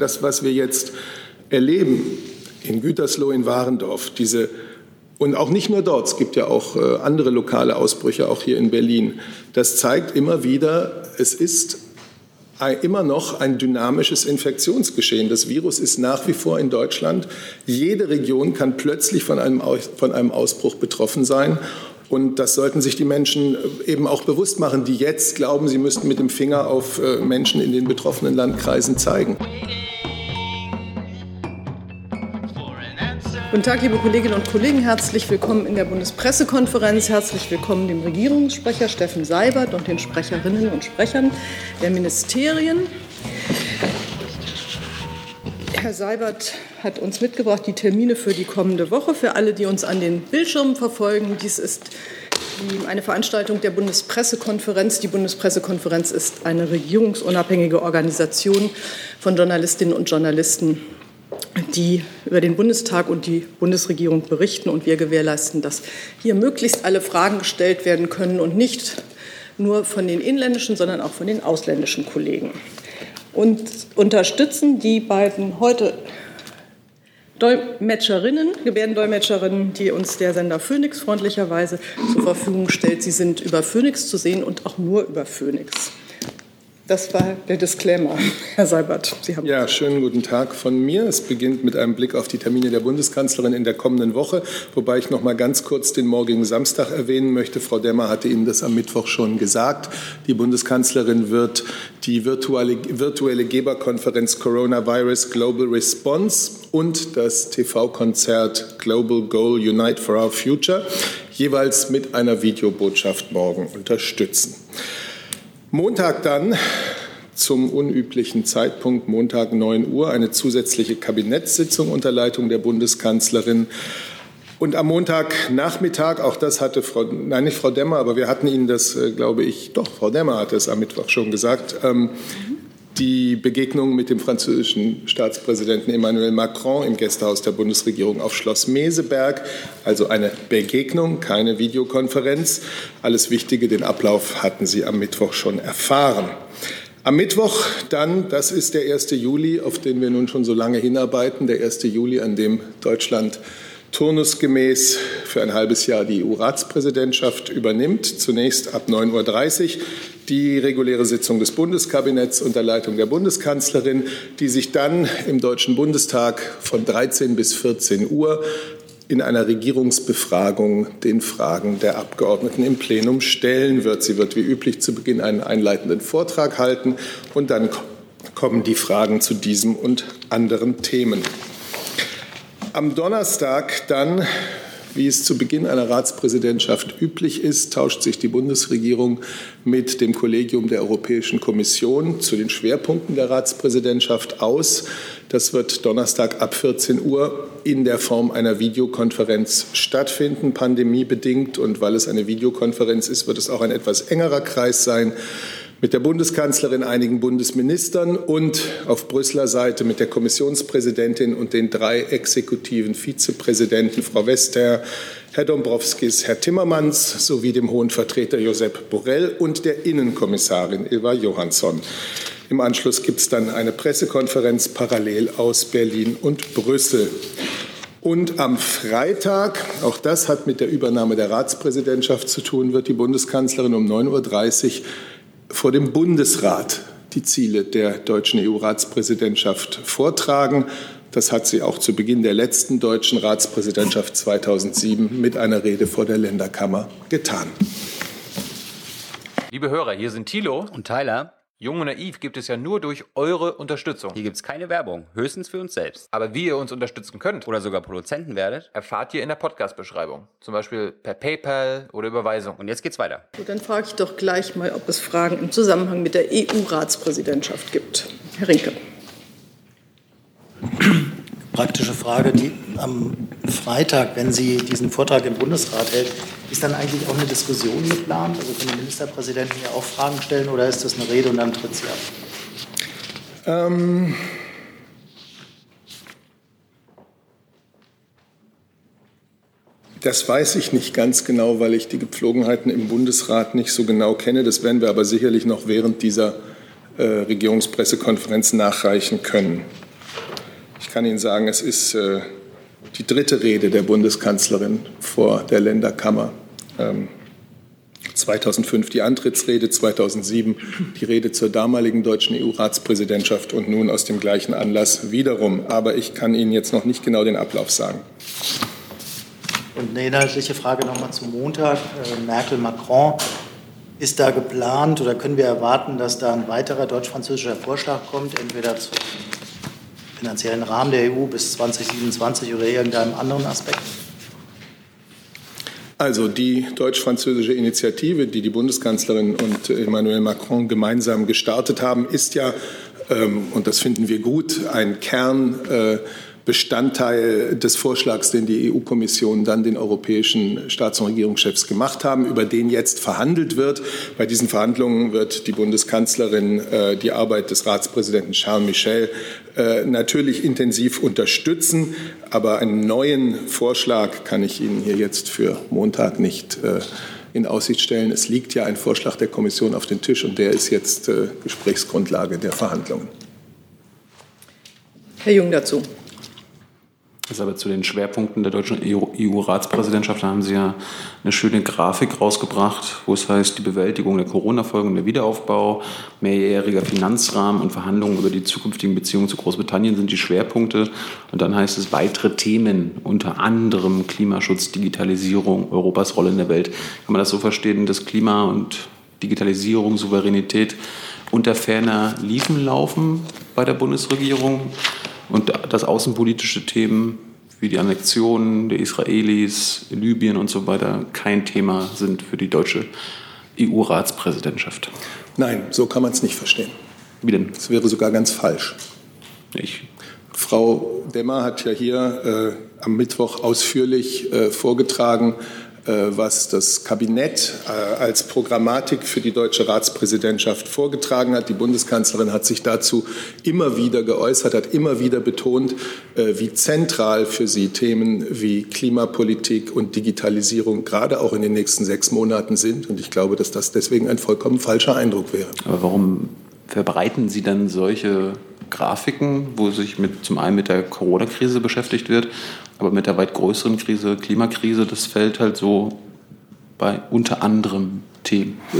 Das, was wir jetzt erleben in Gütersloh, in Warendorf, diese und auch nicht nur dort, es gibt ja auch äh, andere lokale Ausbrüche, auch hier in Berlin. Das zeigt immer wieder, es ist immer noch ein dynamisches Infektionsgeschehen. Das Virus ist nach wie vor in Deutschland. Jede Region kann plötzlich von einem, von einem Ausbruch betroffen sein. Und das sollten sich die Menschen äh, eben auch bewusst machen, die jetzt glauben, sie müssten mit dem Finger auf äh, Menschen in den betroffenen Landkreisen zeigen. Guten Tag, liebe Kolleginnen und Kollegen. Herzlich willkommen in der Bundespressekonferenz. Herzlich willkommen dem Regierungssprecher Steffen Seibert und den Sprecherinnen und Sprechern der Ministerien. Herr Seibert hat uns mitgebracht die Termine für die kommende Woche. Für alle, die uns an den Bildschirmen verfolgen, dies ist eine Veranstaltung der Bundespressekonferenz. Die Bundespressekonferenz ist eine regierungsunabhängige Organisation von Journalistinnen und Journalisten die über den Bundestag und die Bundesregierung berichten. Und wir gewährleisten, dass hier möglichst alle Fragen gestellt werden können und nicht nur von den inländischen, sondern auch von den ausländischen Kollegen. Und unterstützen die beiden heute Dolmetscherinnen, Gebärdendolmetscherinnen, die uns der Sender Phoenix freundlicherweise zur Verfügung stellt. Sie sind über Phoenix zu sehen und auch nur über Phoenix. Das war der Disclaimer. Herr Seibert, Sie haben. Ja, schönen guten Tag von mir. Es beginnt mit einem Blick auf die Termine der Bundeskanzlerin in der kommenden Woche, wobei ich noch mal ganz kurz den morgigen Samstag erwähnen möchte. Frau Demmer hatte Ihnen das am Mittwoch schon gesagt. Die Bundeskanzlerin wird die virtuelle, virtuelle Geberkonferenz Coronavirus Global Response und das TV-Konzert Global Goal Unite for Our Future jeweils mit einer Videobotschaft morgen unterstützen. Montag dann zum unüblichen Zeitpunkt, Montag 9 Uhr, eine zusätzliche unter Leitung der Bundeskanzlerin. Und am Montagnachmittag, auch das hatte Frau, nein, nicht Frau Demmer, aber wir hatten Ihnen das, äh, glaube ich, doch, Frau Demmer hatte es am Mittwoch schon gesagt, ähm, die Begegnung mit dem französischen Staatspräsidenten Emmanuel Macron im Gästehaus der Bundesregierung auf Schloss Meseberg. Also eine Begegnung, keine Videokonferenz. Alles Wichtige, den Ablauf hatten Sie am Mittwoch schon erfahren. Am Mittwoch dann, das ist der 1. Juli, auf den wir nun schon so lange hinarbeiten, der 1. Juli, an dem Deutschland turnusgemäß für ein halbes Jahr die EU-Ratspräsidentschaft übernimmt. Zunächst ab 9.30 Uhr die reguläre Sitzung des Bundeskabinetts unter Leitung der Bundeskanzlerin, die sich dann im Deutschen Bundestag von 13 bis 14 Uhr in einer Regierungsbefragung den Fragen der Abgeordneten im Plenum stellen wird. Sie wird wie üblich zu Beginn einen einleitenden Vortrag halten und dann kommen die Fragen zu diesem und anderen Themen. Am Donnerstag dann, wie es zu Beginn einer Ratspräsidentschaft üblich ist, tauscht sich die Bundesregierung mit dem Kollegium der Europäischen Kommission zu den Schwerpunkten der Ratspräsidentschaft aus. Das wird Donnerstag ab 14 Uhr in der Form einer Videokonferenz stattfinden, pandemiebedingt. Und weil es eine Videokonferenz ist, wird es auch ein etwas engerer Kreis sein mit der Bundeskanzlerin, einigen Bundesministern und auf Brüsseler Seite mit der Kommissionspräsidentin und den drei exekutiven Vizepräsidenten, Frau Wester, Herr Dombrovskis, Herr Timmermans sowie dem hohen Vertreter Josep Borrell und der Innenkommissarin Ilva Johansson. Im Anschluss gibt es dann eine Pressekonferenz parallel aus Berlin und Brüssel. Und am Freitag, auch das hat mit der Übernahme der Ratspräsidentschaft zu tun, wird die Bundeskanzlerin um 9.30 Uhr vor dem Bundesrat die Ziele der deutschen EU-Ratspräsidentschaft vortragen. Das hat sie auch zu Beginn der letzten deutschen Ratspräsidentschaft 2007 mit einer Rede vor der Länderkammer getan. Liebe Hörer, hier sind Thilo und Tyler. Jung und naiv gibt es ja nur durch eure Unterstützung. Hier gibt es keine Werbung, höchstens für uns selbst. Aber wie ihr uns unterstützen könnt oder sogar Produzenten werdet, erfahrt ihr in der Podcast-Beschreibung. Zum Beispiel per PayPal oder Überweisung. Und jetzt geht's weiter. Gut, dann frage ich doch gleich mal, ob es Fragen im Zusammenhang mit der EU-Ratspräsidentschaft gibt. Herr Rinke praktische Frage, die am Freitag, wenn sie diesen Vortrag im Bundesrat hält, ist dann eigentlich auch eine Diskussion geplant? Also können die Ministerpräsidenten hier auch Fragen stellen oder ist das eine Rede und dann tritt sie ab? Ähm Das weiß ich nicht ganz genau, weil ich die Gepflogenheiten im Bundesrat nicht so genau kenne. Das werden wir aber sicherlich noch während dieser äh, Regierungspressekonferenz nachreichen können. Ich kann Ihnen sagen, es ist äh, die dritte Rede der Bundeskanzlerin vor der Länderkammer. 2005 ähm, die Antrittsrede, 2007 die Rede zur damaligen deutschen EU-Ratspräsidentschaft und nun aus dem gleichen Anlass wiederum. Aber ich kann Ihnen jetzt noch nicht genau den Ablauf sagen. Und eine inhaltliche Frage nochmal zum Montag. Äh, Merkel-Macron. Ist da geplant oder können wir erwarten, dass da ein weiterer deutsch-französischer Vorschlag kommt, entweder zum finanziellen Rahmen der EU bis 2027 oder irgendeinem anderen Aspekt? Also die deutsch-französische Initiative, die die Bundeskanzlerin und Emmanuel Macron gemeinsam gestartet haben, ist ja, ähm, und das finden wir gut, ein Kern äh, Bestandteil des Vorschlags, den die EU-Kommission dann den europäischen Staats- und Regierungschefs gemacht haben, über den jetzt verhandelt wird. Bei diesen Verhandlungen wird die Bundeskanzlerin äh, die Arbeit des Ratspräsidenten Charles Michel äh, natürlich intensiv unterstützen. Aber einen neuen Vorschlag kann ich Ihnen hier jetzt für Montag nicht äh, in Aussicht stellen. Es liegt ja ein Vorschlag der Kommission auf dem Tisch und der ist jetzt äh, Gesprächsgrundlage der Verhandlungen. Herr Jung dazu. Also aber zu den Schwerpunkten der deutschen EU-Ratspräsidentschaft haben Sie ja eine schöne Grafik rausgebracht, wo es heißt, die Bewältigung der Corona-Folgen, der Wiederaufbau, mehrjähriger Finanzrahmen und Verhandlungen über die zukünftigen Beziehungen zu Großbritannien sind die Schwerpunkte. Und dann heißt es weitere Themen, unter anderem Klimaschutz, Digitalisierung, Europas Rolle in der Welt. Kann man das so verstehen, dass Klima und Digitalisierung, Souveränität unter ferner Liefen laufen bei der Bundesregierung? Und dass außenpolitische Themen wie die Annexion der Israelis, Libyen und so weiter kein Thema sind für die deutsche EU-Ratspräsidentschaft. Nein, so kann man es nicht verstehen. Wie denn? Das wäre sogar ganz falsch. Ich. Frau Demmer hat ja hier äh, am Mittwoch ausführlich äh, vorgetragen, was das Kabinett äh, als Programmatik für die deutsche Ratspräsidentschaft vorgetragen hat. Die Bundeskanzlerin hat sich dazu immer wieder geäußert, hat immer wieder betont, äh, wie zentral für sie Themen wie Klimapolitik und Digitalisierung gerade auch in den nächsten sechs Monaten sind. Und ich glaube, dass das deswegen ein vollkommen falscher Eindruck wäre. Aber warum verbreiten Sie dann solche Grafiken, wo sich mit, zum einen mit der Corona-Krise beschäftigt wird aber mit der weit größeren Krise, Klimakrise, das fällt halt so bei unter anderem Themen. Äh,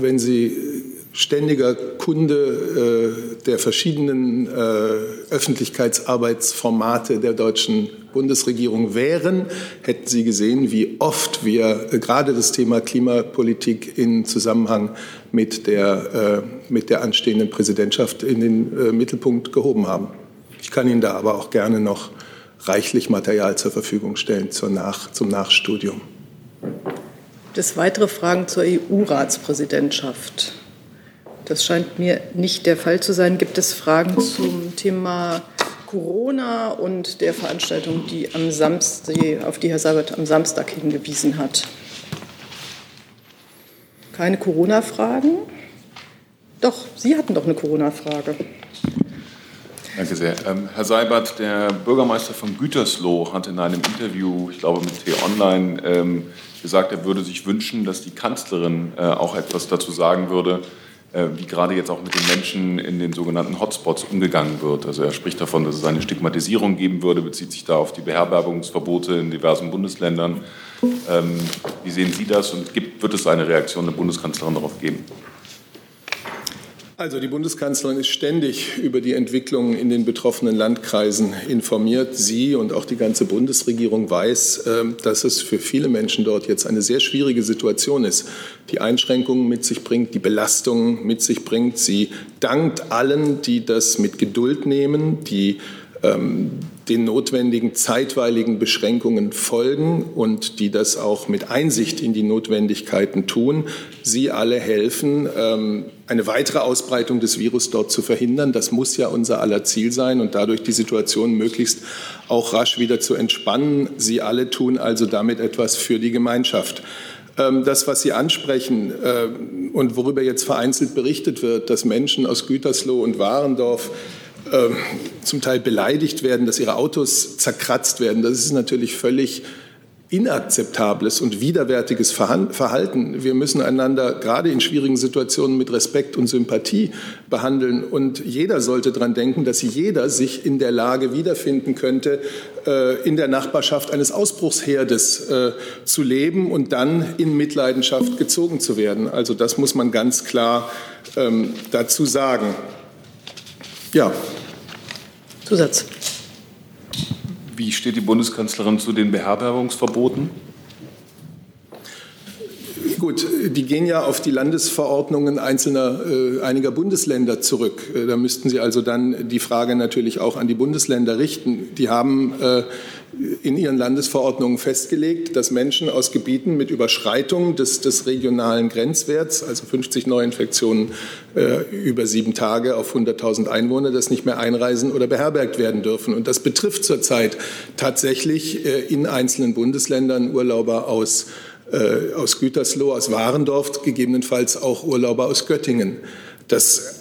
wenn Sie ständiger Kunde äh, der verschiedenen äh, Öffentlichkeitsarbeitsformate der deutschen Bundesregierung wären, hätten Sie gesehen, wie oft wir äh, gerade das Thema Klimapolitik in Zusammenhang mit der, äh, mit der anstehenden Präsidentschaft in den äh, Mittelpunkt gehoben haben. Ich kann Ihnen da aber auch gerne noch reichlich Material zur Verfügung stellen zur Nach, zum Nachstudium. Das weitere Fragen zur EU-Ratspräsidentschaft. Das scheint mir nicht der Fall zu sein. Gibt es Fragen zum Thema Corona und der Veranstaltung, die am Samstag, auf die Herr Seibert am Samstag hingewiesen hat? Keine Corona-Fragen? Doch, Sie hatten doch eine Corona-Frage. Danke sehr. Ähm, Herr Seibert, der Bürgermeister von Gütersloh hat in einem Interview, ich glaube mit T-Online, ähm, gesagt, er würde sich wünschen, dass die Kanzlerin äh, auch etwas dazu sagen würde, wie gerade jetzt auch mit den Menschen in den sogenannten Hotspots umgegangen wird. Also er spricht davon, dass es eine Stigmatisierung geben würde, bezieht sich da auf die Beherbergungsverbote in diversen Bundesländern. Ähm, wie sehen Sie das und gibt, wird es eine Reaktion der Bundeskanzlerin darauf geben? Also die Bundeskanzlerin ist ständig über die Entwicklungen in den betroffenen Landkreisen informiert. Sie und auch die ganze Bundesregierung weiß, ähm, dass es für viele Menschen dort jetzt eine sehr schwierige Situation ist, die Einschränkungen mit sich bringt, die Belastungen mit sich bringt. Sie dankt allen, die das mit Geduld nehmen, die ähm, den notwendigen zeitweiligen Beschränkungen folgen und die das auch mit Einsicht in die Notwendigkeiten tun. Sie alle helfen, ähm, eine weitere Ausbreitung des Virus dort zu verhindern. Das muss ja unser aller Ziel sein und dadurch die Situation möglichst auch rasch wieder zu entspannen. Sie alle tun also damit etwas für die Gemeinschaft. Ähm, das, was Sie ansprechen äh, und worüber jetzt vereinzelt berichtet wird, dass Menschen aus Gütersloh und Warendorf ähm, zum Teil beleidigt werden, dass ihre Autos zerkratzt werden. Das ist natürlich völlig inakzeptables und widerwärtiges Verhalten. Wir müssen einander gerade in schwierigen Situationen mit Respekt und Sympathie behandeln. Und jeder sollte daran denken, dass jeder sich in der Lage wiederfinden könnte, äh, in der Nachbarschaft eines Ausbruchsherdes äh, zu leben und dann in Mitleidenschaft gezogen zu werden. Also das muss man ganz klar ähm, dazu sagen. Ja. Zusatz. Wie steht die Bundeskanzlerin zu den Beherbergungsverboten? Gut, die gehen ja auf die Landesverordnungen einzelner, äh, einiger Bundesländer zurück. Äh, da müssten Sie also dann die Frage natürlich auch an die Bundesländer richten. Die haben äh, in ihren Landesverordnungen festgelegt, dass Menschen aus Gebieten mit Überschreitung des, des regionalen Grenzwerts, also 50 Neuinfektionen äh, über sieben Tage auf 100.000 Einwohner, das nicht mehr einreisen oder beherbergt werden dürfen. Und das betrifft zurzeit tatsächlich äh, in einzelnen Bundesländern Urlauber aus äh, aus Gütersloh, aus Warendorf, gegebenenfalls auch Urlauber aus Göttingen. Das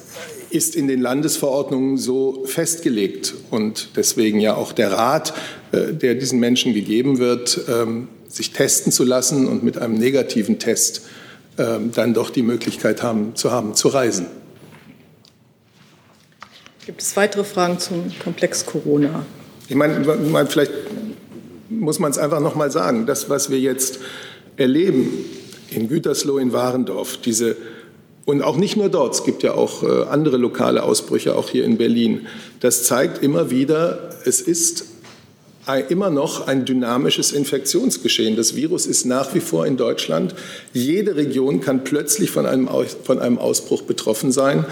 ist in den Landesverordnungen so festgelegt und deswegen ja auch der Rat, äh, der diesen Menschen gegeben wird, ähm, sich testen zu lassen und mit einem negativen Test ähm, dann doch die Möglichkeit haben, zu haben, zu reisen. Gibt es weitere Fragen zum Komplex Corona? Ich meine, vielleicht muss man es einfach noch mal sagen. Das, was wir jetzt erleben in Gütersloh, in Warendorf, diese und auch nicht nur dort, es gibt ja auch äh, andere lokale Ausbrüche, auch hier in Berlin. Das zeigt immer wieder, es ist immer noch ein dynamisches Infektionsgeschehen. Das Virus ist nach wie vor in Deutschland. Jede Region kann plötzlich von einem, von einem Ausbruch betroffen sein.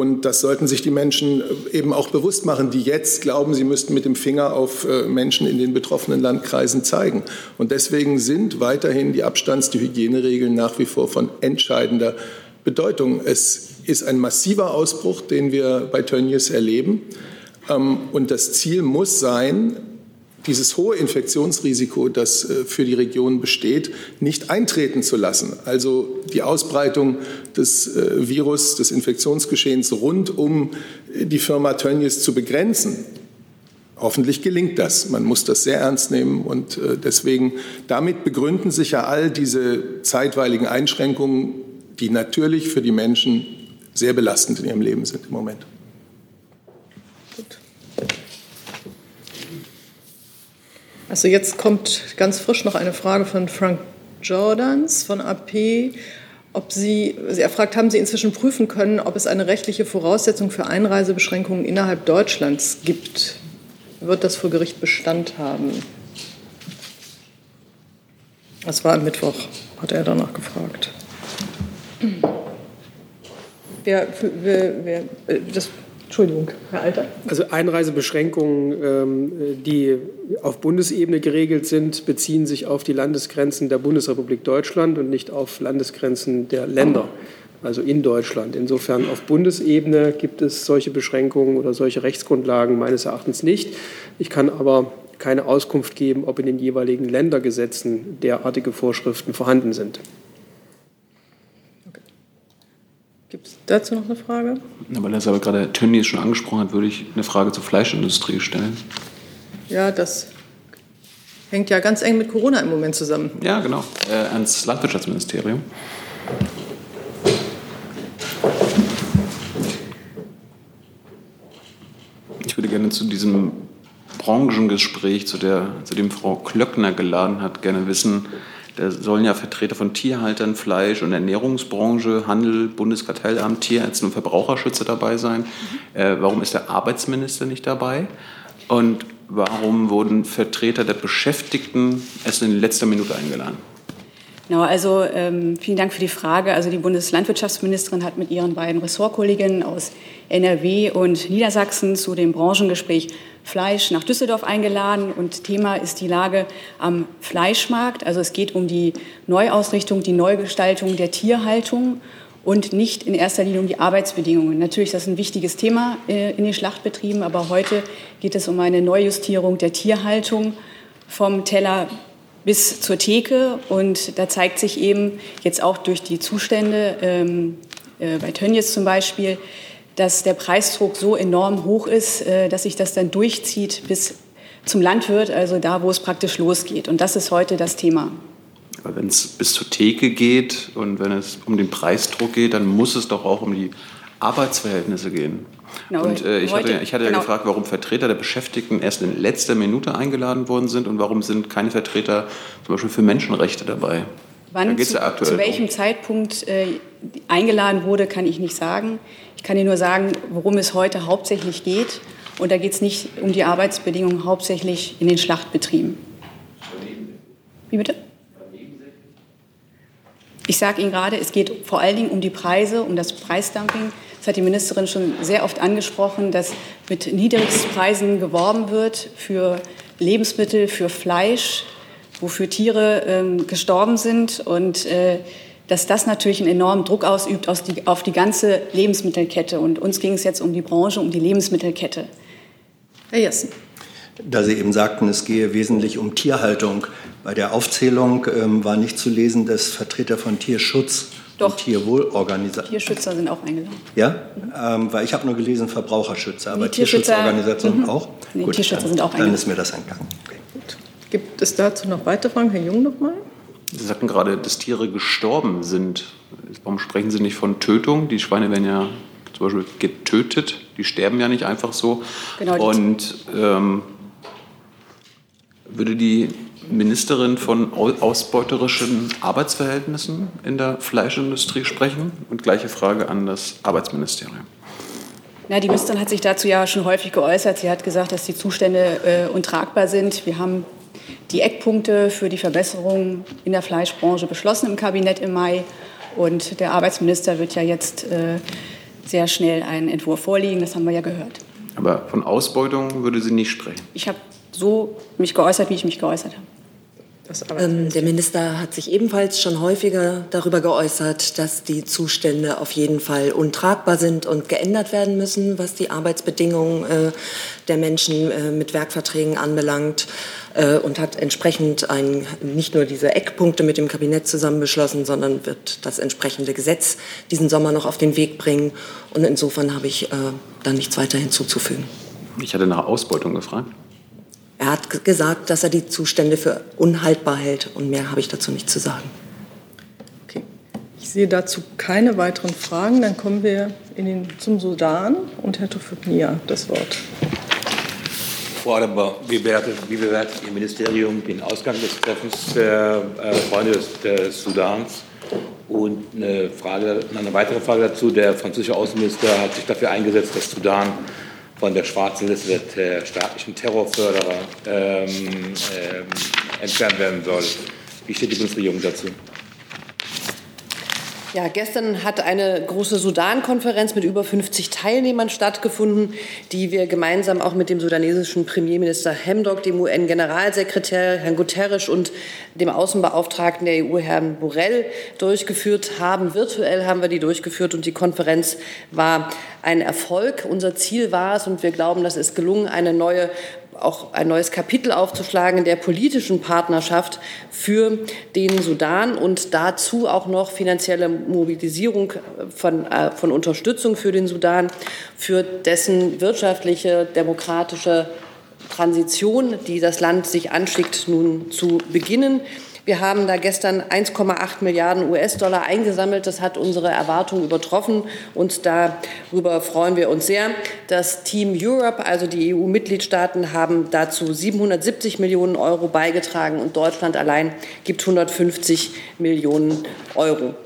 Und das sollten sich die Menschen äh, eben auch bewusst machen, die jetzt glauben, sie müssten mit dem Finger auf äh, Menschen in den betroffenen Landkreisen zeigen. Und deswegen sind weiterhin die Abstands-, die Hygieneregeln nach wie vor von entscheidender Bedeutung. Es ist ein massiver Ausbruch, den wir bei Tönnies erleben. Ähm, und das Ziel muss sein, dieses hohe Infektionsrisiko, das äh, für die Region besteht, nicht eintreten zu lassen. Also die Ausbreitung des äh, Virus, des Infektionsgeschehens rund um äh, die Firma Tönnies zu begrenzen. Hoffentlich gelingt das. Man muss das sehr ernst nehmen und deswegen damit begründen sich ja all diese zeitweiligen Einschränkungen, die natürlich für die Menschen sehr belastend in ihrem Leben sind im Moment. Also jetzt kommt ganz frisch noch eine Frage von Frank Jordans von AP. Ob Sie, er fragt, haben Sie inzwischen prüfen können, ob es eine rechtliche Voraussetzung für Einreisebeschränkungen innerhalb Deutschlands gibt? Wird das vor Gericht Bestand haben? Das war am Mittwoch, hat er danach gefragt. Wer, wer, wer, äh, das Entschuldigung, Herr Alter. Also Einreisebeschränkungen, ähm, die auf Bundesebene geregelt sind, beziehen sich auf die Landesgrenzen der Bundesrepublik Deutschland und nicht auf Landesgrenzen der Länder, also in Deutschland. Insofern auf Bundesebene gibt es solche Beschränkungen oder solche Rechtsgrundlagen meines Erachtens nicht. Ich kann aber keine Auskunft geben, ob in den jeweiligen Ländergesetzen derartige Vorschriften vorhanden sind. Gibt es dazu noch eine Frage? Ja, weil es aber gerade Tönnies schon angesprochen hat, würde ich eine Frage zur Fleischindustrie stellen. Ja, das hängt ja ganz eng mit Corona im Moment zusammen. Ja, genau. Äh, ans Landwirtschaftsministerium. Ich würde gerne zu diesem Branchengespräch, zu, der, zu dem Frau Klöckner geladen hat, gerne wissen, da sollen ja Vertreter von Tierhaltern, Fleisch- und Ernährungsbranche, Handel, Bundeskartellamt, Tierärzte und Verbraucherschützer dabei sein. Äh, warum ist der Arbeitsminister nicht dabei? Und warum wurden Vertreter der Beschäftigten erst in letzter Minute eingeladen? Genau, also ähm, vielen Dank für die Frage. Also die Bundeslandwirtschaftsministerin hat mit ihren beiden Ressortkolleginnen aus NRW und Niedersachsen zu dem Branchengespräch Fleisch nach Düsseldorf eingeladen und Thema ist die Lage am Fleischmarkt. Also es geht um die Neuausrichtung, die Neugestaltung der Tierhaltung und nicht in erster Linie um die Arbeitsbedingungen. Natürlich ist das ein wichtiges Thema äh, in den Schlachtbetrieben, aber heute geht es um eine Neujustierung der Tierhaltung vom Teller bis zur Theke. Und da zeigt sich eben jetzt auch durch die Zustände ähm, äh, bei Tönnies zum Beispiel, dass der Preisdruck so enorm hoch ist, äh, dass sich das dann durchzieht bis zum Landwirt, also da, wo es praktisch losgeht. Und das ist heute das Thema. Aber wenn es bis zur Theke geht und wenn es um den Preisdruck geht, dann muss es doch auch um die Arbeitsverhältnisse gehen. Genau, und äh, ich, heute, hatte, ich hatte genau. ja gefragt, warum Vertreter der Beschäftigten erst in letzter Minute eingeladen worden sind und warum sind keine Vertreter zum Beispiel für Menschenrechte dabei. Wann zu, ja zu, welchem um. Zeitpunkt äh, eingeladen wurde, kann ich nicht sagen. Ich kann Ihnen nur sagen, worum es heute hauptsächlich geht. Und da geht es nicht um die Arbeitsbedingungen hauptsächlich in den Schlachtbetrieben. Wie bitte? Ich sage Ihnen gerade, es geht vor allen Dingen um die Preise, um das Preisdumping. Das hat die Ministerin schon sehr oft angesprochen, dass mit Niedrigstpreisen geworben wird für Lebensmittel, für Fleisch, wofür Tiere ähm, gestorben sind und äh, dass das natürlich einen enormen Druck ausübt auf die, auf die ganze Lebensmittelkette. Und uns ging es jetzt um die Branche, um die Lebensmittelkette. Herr Jessen. Da Sie eben sagten, es gehe wesentlich um Tierhaltung. Bei der Aufzählung ähm, war nicht zu lesen, dass Vertreter von Tierschutz Doch. Tierwohlorganisationen. Tierschützer sind auch eingeladen. Ja, ähm, weil ich habe nur gelesen Verbraucherschützer, aber nee, Tierschutzorganisationen mhm. auch. Nee, Gut, Tierschützer dann, sind auch eingeladen. Dann ist mir das entgangen. Okay. Gibt es dazu noch weitere Fragen? Herr Jung noch mal. Sie sagten gerade, dass Tiere gestorben sind. Warum sprechen Sie nicht von Tötung? Die Schweine werden ja zum Beispiel getötet. Die sterben ja nicht einfach so. Genau, Und ähm, würde die Ministerin von ausbeuterischen Arbeitsverhältnissen in der Fleischindustrie sprechen? Und gleiche Frage an das Arbeitsministerium. Na, die Ministerin hat sich dazu ja schon häufig geäußert. Sie hat gesagt, dass die Zustände äh, untragbar sind. Wir haben die Eckpunkte für die Verbesserung in der Fleischbranche beschlossen im Kabinett im Mai. Und der Arbeitsminister wird ja jetzt äh, sehr schnell einen Entwurf vorlegen. Das haben wir ja gehört. Aber von Ausbeutung würde sie nicht sprechen. Ich habe so mich geäußert, wie ich mich geäußert habe. Ähm, der Minister hat sich ebenfalls schon häufiger darüber geäußert, dass die Zustände auf jeden Fall untragbar sind und geändert werden müssen, was die Arbeitsbedingungen äh, der Menschen äh, mit Werkverträgen anbelangt äh, und hat entsprechend ein, nicht nur diese Eckpunkte mit dem Kabinett zusammen beschlossen, sondern wird das entsprechende Gesetz diesen Sommer noch auf den Weg bringen. Und insofern habe ich äh, da nichts weiter hinzuzufügen. Ich hatte nach Ausbeutung gefragt. Er hat gesagt, dass er die Zustände für unhaltbar hält und mehr habe ich dazu nicht zu sagen. Okay. Ich sehe dazu keine weiteren Fragen. Dann kommen wir den, zum Sudan und Herr Tofugnia das Wort. Frau Adenbauer, wie bewertet, wie bewertet Ihr Ministerium den Ausgang des Treffens der äh, Freunde des, des, Sudans? Und eine, Frage, eine weitere Frage dazu. Der französische Außenminister hat sich dafür eingesetzt, dass Sudan von der schwarzen Liste der staatlichen Terrorförderer ähm, ähm, entfernt werden soll. Wie steht die Bundesregierung dazu? Ja, gestern hat eine große Sudan-Konferenz mit über 50 Teilnehmern stattgefunden, die wir gemeinsam auch mit dem sudanesischen Premierminister Hemdok, dem UN-Generalsekretär Herrn Guterres und dem Außenbeauftragten der EU Herrn Borrell durchgeführt haben. Virtuell haben wir die durchgeführt und die Konferenz war ein Erfolg. Unser Ziel war es und wir glauben, das ist gelungen, eine neue auch ein neues Kapitel aufzuschlagen in der politischen Partnerschaft für den Sudan und dazu auch noch finanzielle Mobilisierung von, äh, von Unterstützung für den Sudan, für dessen wirtschaftliche, demokratische Transition, die das Land sich anschickt, nun zu beginnen. Wir haben da gestern 1,8 Milliarden US-Dollar eingesammelt. Das hat unsere Erwartungen übertroffen und darüber freuen wir uns sehr. Das Team Europe, also die EU-Mitgliedstaaten, haben dazu 770 Millionen Euro beigetragen und Deutschland allein gibt 150 Millionen Euro.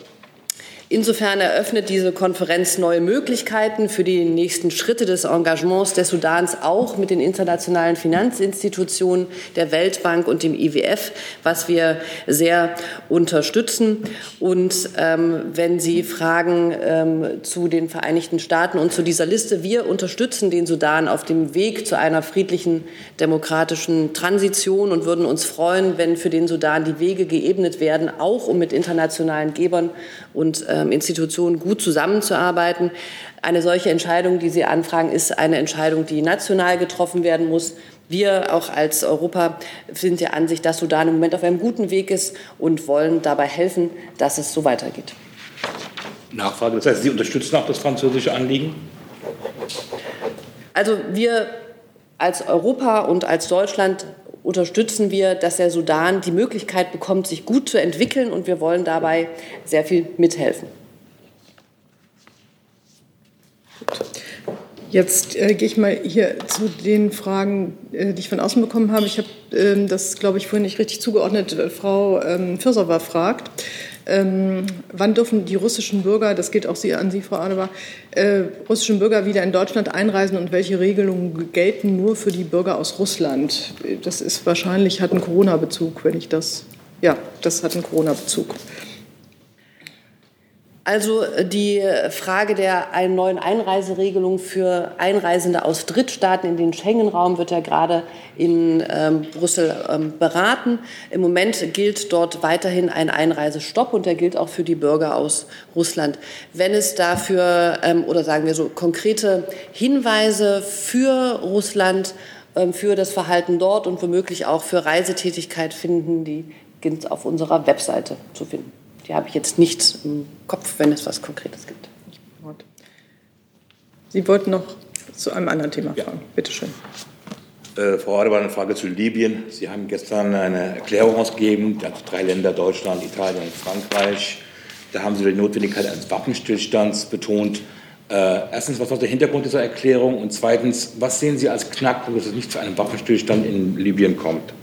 Insofern eröffnet diese Konferenz neue Möglichkeiten für die nächsten Schritte des Engagements des Sudans, auch mit den internationalen Finanzinstitutionen, der Weltbank und dem IWF, was wir sehr unterstützen. Und ähm, wenn Sie fragen ähm, zu den Vereinigten Staaten und zu dieser Liste, wir unterstützen den Sudan auf dem Weg zu einer friedlichen, demokratischen Transition und würden uns freuen, wenn für den Sudan die Wege geebnet werden, auch um mit internationalen Gebern und ähm, Institutionen gut zusammenzuarbeiten. Eine solche Entscheidung, die Sie anfragen, ist eine Entscheidung, die national getroffen werden muss. Wir auch als Europa sind der Ansicht, dass Sudan im Moment auf einem guten Weg ist und wollen dabei helfen, dass es so weitergeht. Nachfrage. Das heißt, Sie unterstützen auch das französische Anliegen? Also wir als Europa und als Deutschland unterstützen wir, dass der Sudan die Möglichkeit bekommt, sich gut zu entwickeln und wir wollen dabei sehr viel mithelfen. Jetzt äh, gehe ich mal hier zu den Fragen, äh, die ich von außen bekommen habe. Ich habe ähm, das, glaube ich, vorhin nicht richtig zugeordnet. Äh, Frau ähm, Fürsowa fragt, ähm, wann dürfen die russischen Bürger, das geht auch Sie, an Sie, Frau Adebar, äh, russischen Bürger wieder in Deutschland einreisen und welche Regelungen gelten nur für die Bürger aus Russland? Das ist wahrscheinlich, hat einen Corona-Bezug, wenn ich das, ja, das hat einen Corona-Bezug. Also äh, die Frage der einen neuen Einreiseregelung für Einreisende aus Drittstaaten in den Schengen-Raum wird ja gerade in ähm, Brüssel ähm, beraten. Im Moment gilt dort weiterhin ein Einreisestopp und der gilt auch für die Bürger aus Russland. Wenn es dafür ähm, oder sagen wir so konkrete Hinweise für Russland, ähm, für das Verhalten dort und womöglich auch für Reisetätigkeit finden, die gilt auf unserer Webseite zu finden. Die habe ich jetzt nicht im Kopf, wenn es was Konkretes gibt. Sie wollten noch zu einem anderen Thema fragen. Ja. Bitte schön. Äh, Frau Adebar, eine Frage zu Libyen. Sie haben gestern eine Erklärung ausgegeben, also drei Länder, Deutschland, Italien und Frankreich. Da haben Sie die Notwendigkeit eines Waffenstillstands betont. Äh, erstens, was war der Hintergrund dieser Erklärung? Und zweitens, was sehen Sie als Knackpunkt, dass es nicht zu einem Waffenstillstand in Libyen kommt?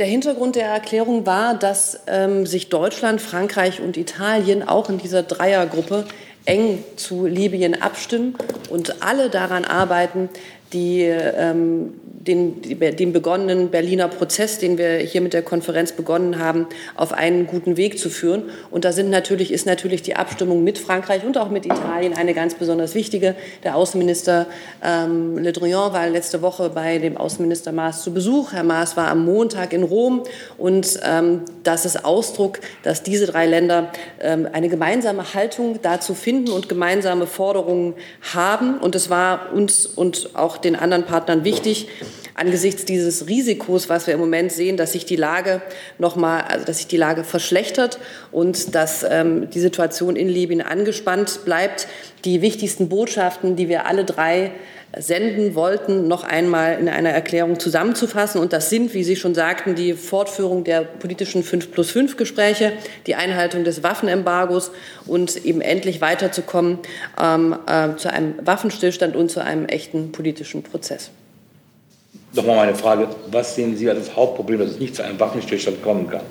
Der Hintergrund der Erklärung war, dass ähm, sich Deutschland, Frankreich und Italien auch in dieser Dreiergruppe eng zu Libyen abstimmen und alle daran arbeiten, die, ähm, den, den begonnenen Berliner Prozess, den wir hier mit der Konferenz begonnen haben, auf einen guten Weg zu führen. Und da sind natürlich, ist natürlich die Abstimmung mit Frankreich und auch mit Italien eine ganz besonders wichtige. Der Außenminister ähm, Le Drian war letzte Woche bei dem Außenminister Maas zu Besuch. Herr Maas war am Montag in Rom und ähm, das ist Ausdruck, dass diese drei Länder ähm, eine gemeinsame Haltung dazu finden und gemeinsame Forderungen haben. Und es war uns und auch den anderen Partnern wichtig, angesichts dieses Risikos, was wir im Moment sehen, dass sich die Lage noch mal, also dass sich die Lage verschlechtert und dass ähm, die Situation in Libyen angespannt bleibt, die wichtigsten Botschaften, die wir alle drei senden wollten, noch einmal in einer Erklärung zusammenzufassen. Und das sind, wie Sie schon sagten, die Fortführung der politischen 5 plus 5 Gespräche, die Einhaltung des Waffenembargos und eben endlich weiterzukommen ähm, äh, zu einem Waffenstillstand und zu einem echten politischen Prozess. Nochmal meine Frage, was sehen Sie als das Hauptproblem, dass es nicht zu einem Waffenstillstand kommen kann?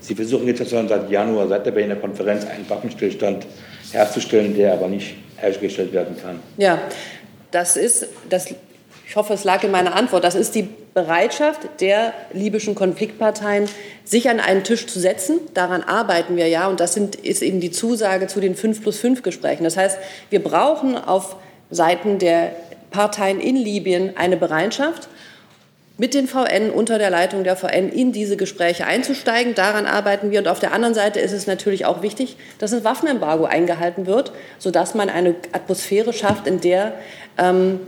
Sie versuchen jetzt schon seit Januar, seit der Berliner Konferenz, einen Waffenstillstand herzustellen, der aber nicht hergestellt werden kann. Ja, das ist, das, ich hoffe, es lag in meiner Antwort, das ist die Bereitschaft der libyschen Konfliktparteien, sich an einen Tisch zu setzen. Daran arbeiten wir ja und das sind, ist eben die Zusage zu den 5 plus 5 Gesprächen. Das heißt, wir brauchen auf Seiten der Parteien in Libyen eine Bereitschaft, mit den VN unter der Leitung der VN in diese Gespräche einzusteigen. Daran arbeiten wir. Und auf der anderen Seite ist es natürlich auch wichtig, dass ein Waffenembargo eingehalten wird, sodass man eine Atmosphäre schafft, in der ähm,